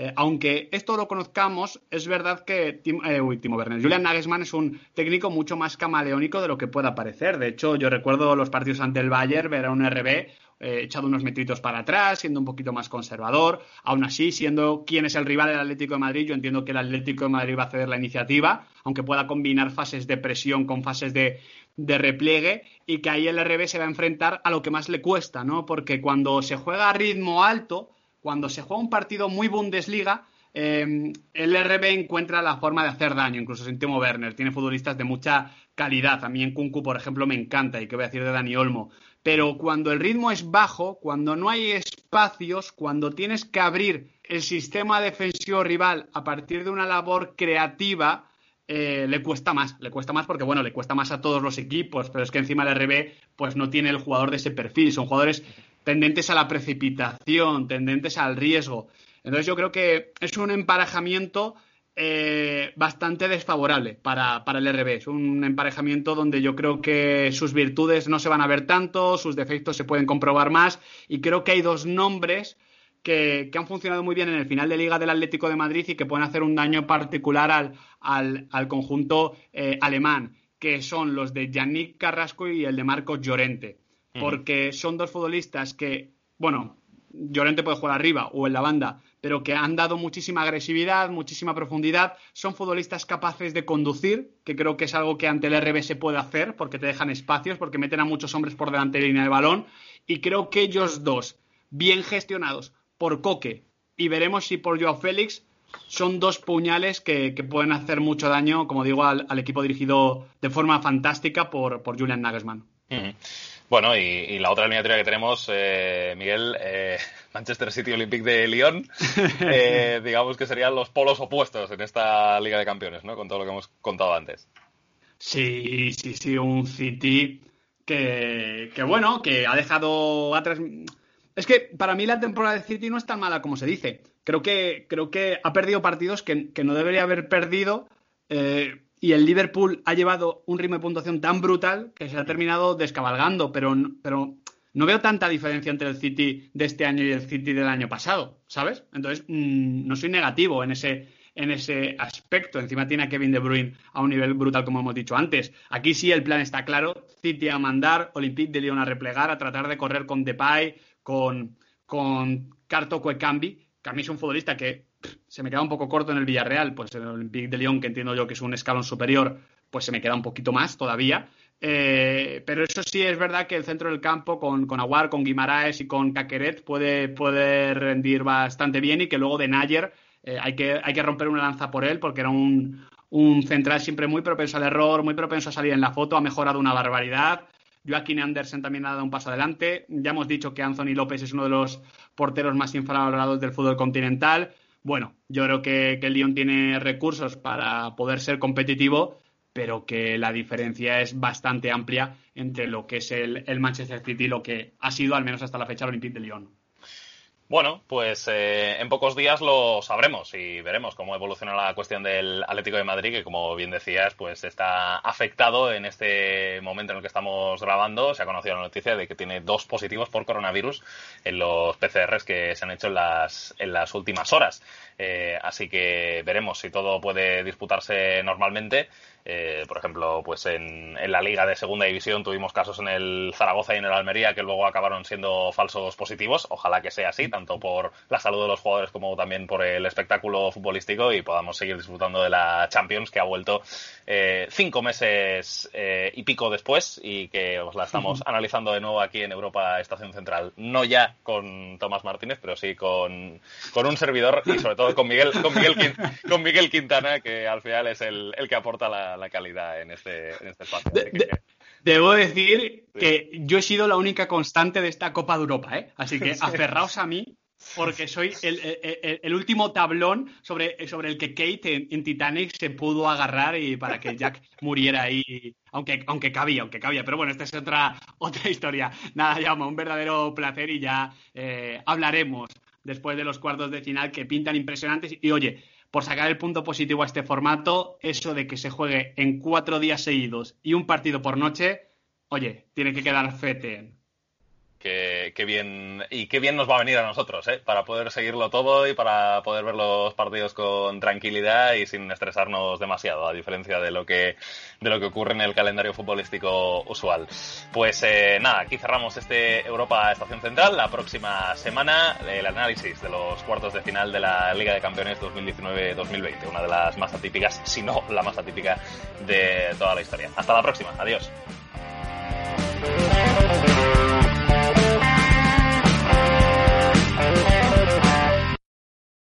Eh, aunque esto lo conozcamos, es verdad que Tim, eh, Werner, Julian Nagelsmann es un técnico mucho más camaleónico de lo que pueda parecer. De hecho, yo recuerdo los partidos ante el Bayern, ver a un RB eh, echado unos metritos para atrás, siendo un poquito más conservador. Aún así, siendo quién es el rival del Atlético de Madrid, yo entiendo que el Atlético de Madrid va a ceder la iniciativa, aunque pueda combinar fases de presión con fases de, de repliegue y que ahí el RB se va a enfrentar a lo que más le cuesta, ¿no? Porque cuando se juega a ritmo alto, cuando se juega un partido muy Bundesliga, eh, el RB encuentra la forma de hacer daño, incluso sin Timo Werner. Tiene futbolistas de mucha calidad. A mí en Kunku, por ejemplo, me encanta y qué voy a decir de Dani Olmo. Pero cuando el ritmo es bajo, cuando no hay espacios, cuando tienes que abrir el sistema defensivo rival a partir de una labor creativa, eh, le cuesta más, le cuesta más porque, bueno, le cuesta más a todos los equipos, pero es que encima el RB pues no tiene el jugador de ese perfil, son jugadores tendentes a la precipitación, tendentes al riesgo. Entonces yo creo que es un emparejamiento eh, bastante desfavorable para, el RB. Es un emparejamiento donde yo creo que sus virtudes no se van a ver tanto, sus defectos se pueden comprobar más y creo que hay dos nombres que, han funcionado muy bien en el final de Liga del Atlético de Madrid y que pueden hacer un daño particular al, conjunto eh, alemán, que son los de Yannick Carrasco y el de Marcos Llorente porque son dos futbolistas que, bueno, Llorente puede jugar arriba o en la banda, pero que han dado muchísima agresividad, muchísima profundidad. Son futbolistas capaces de conducir, que creo que es algo que ante el RB se puede hacer, porque te dejan espacios, porque meten a muchos hombres por delante de la línea de balón. Y creo que ellos dos, bien gestionados por Coque y veremos si por Joao Félix, son dos puñales que, pueden hacer mucho daño, como digo, al, equipo dirigido de forma fantástica por, Julian Nagelsmann. Bueno, y, la otra eliminatoria que tenemos, eh, Miguel, eh, (laughs) Manchester City Olympic de Lyon, (laughs) eh, digamos que serían los polos opuestos en esta Liga de Campeones, ¿no? Con todo lo que hemos contado antes. Sí, sí, sí, un City que, que bueno, que ha dejado atrás. Es que para mí la temporada de City no es tan mala como se dice. Creo que, creo que ha perdido partidos que, no debería haber perdido. Eh, y el Liverpool ha llevado un ritmo de puntuación tan brutal que se ha terminado descabalgando, pero, pero no veo tanta diferencia entre el City de este año y el City del año pasado, ¿sabes? Entonces, mm, no soy negativo en ese, en ese aspecto. Encima tiene a Kevin De Bruyne a un nivel brutal, como hemos dicho antes. Aquí sí el plan está claro. City a mandar, Olympique de Lyon a replegar, a tratar de correr con Depay, con, con Carto Cuecambi, que a mí es un futbolista que se me queda un poco corto en el Villarreal, pues en el Olympique de Lyon, que entiendo yo que es un escalón superior, pues se me queda un poquito más todavía. Eh, pero eso sí es verdad que el centro del campo con, con Aguar, con Guimaraes y con Caqueret puede, puede rendir bastante bien y que luego de Nayer eh, hay, que, hay que romper una lanza por él porque era un, un central siempre muy propenso al error, muy propenso a salir en la foto, ha mejorado una barbaridad. Joaquín Andersen también ha dado un paso adelante. Ya hemos dicho que Anthony López es uno de los porteros más infravalorados del fútbol continental bueno, yo creo que, el Lyon tiene recursos para poder ser competitivo, pero que la diferencia es bastante amplia entre lo que es el, el Manchester City y lo que ha sido, al menos hasta la fecha, el Olympique de Lyon. Bueno, pues eh, en pocos días lo sabremos y veremos cómo evoluciona la cuestión del Atlético de Madrid, que como bien decías, pues está afectado en este momento en el que estamos grabando. Se ha conocido la noticia de que tiene dos positivos por coronavirus en los PCRs que se han hecho en las, en las últimas horas. Eh, así que veremos si todo puede disputarse normalmente. Eh, por ejemplo, pues en, la Liga de Segunda División tuvimos casos en el Zaragoza y en el Almería que luego acabaron siendo falsos positivos. Ojalá que sea así, tanto por la salud de los jugadores como también por el espectáculo futbolístico y podamos seguir disfrutando de la Champions que ha vuelto eh, cinco meses eh, y pico después y que os la estamos analizando de nuevo aquí en Europa Estación Central. No ya con Tomás Martínez, pero sí con, un servidor y sobre todo con Miguel, con Miguel, con Miguel Quintana, que al final es el, el que aporta la la calidad en este, este espacio. debo decir que yo he sido la única constante de esta Copa de Europa, ¿eh? Así que (laughs) aferraos a mí porque soy el, último tablón sobre, sobre el que Kate en, Titanic se pudo agarrar y para que Jack (laughs) muriera ahí, aunque, aunque cabía, aunque cabía. Pero bueno, esta es otra, (laughs) otra historia. Nada, llama, un verdadero placer y ya eh, hablaremos después de los cuartos de final que pintan impresionantes. Y oye, por sacar el punto positivo a este formato, eso de que se juegue en cuatro días seguidos y un partido por noche, oye, tiene que quedar fete. Qué, bien y qué bien nos va a venir a nosotros, ¿eh? Para poder seguirlo todo y para poder ver los partidos con tranquilidad y sin estresarnos demasiado, a diferencia de lo que de lo que ocurre en el calendario futbolístico usual. Pues eh, nada, aquí cerramos este Europa Estación Central. La próxima semana el análisis de los cuartos de final de la Liga de Campeones 2019-2020, una de las más atípicas, si no la más atípica de toda la historia. Hasta la próxima, adiós.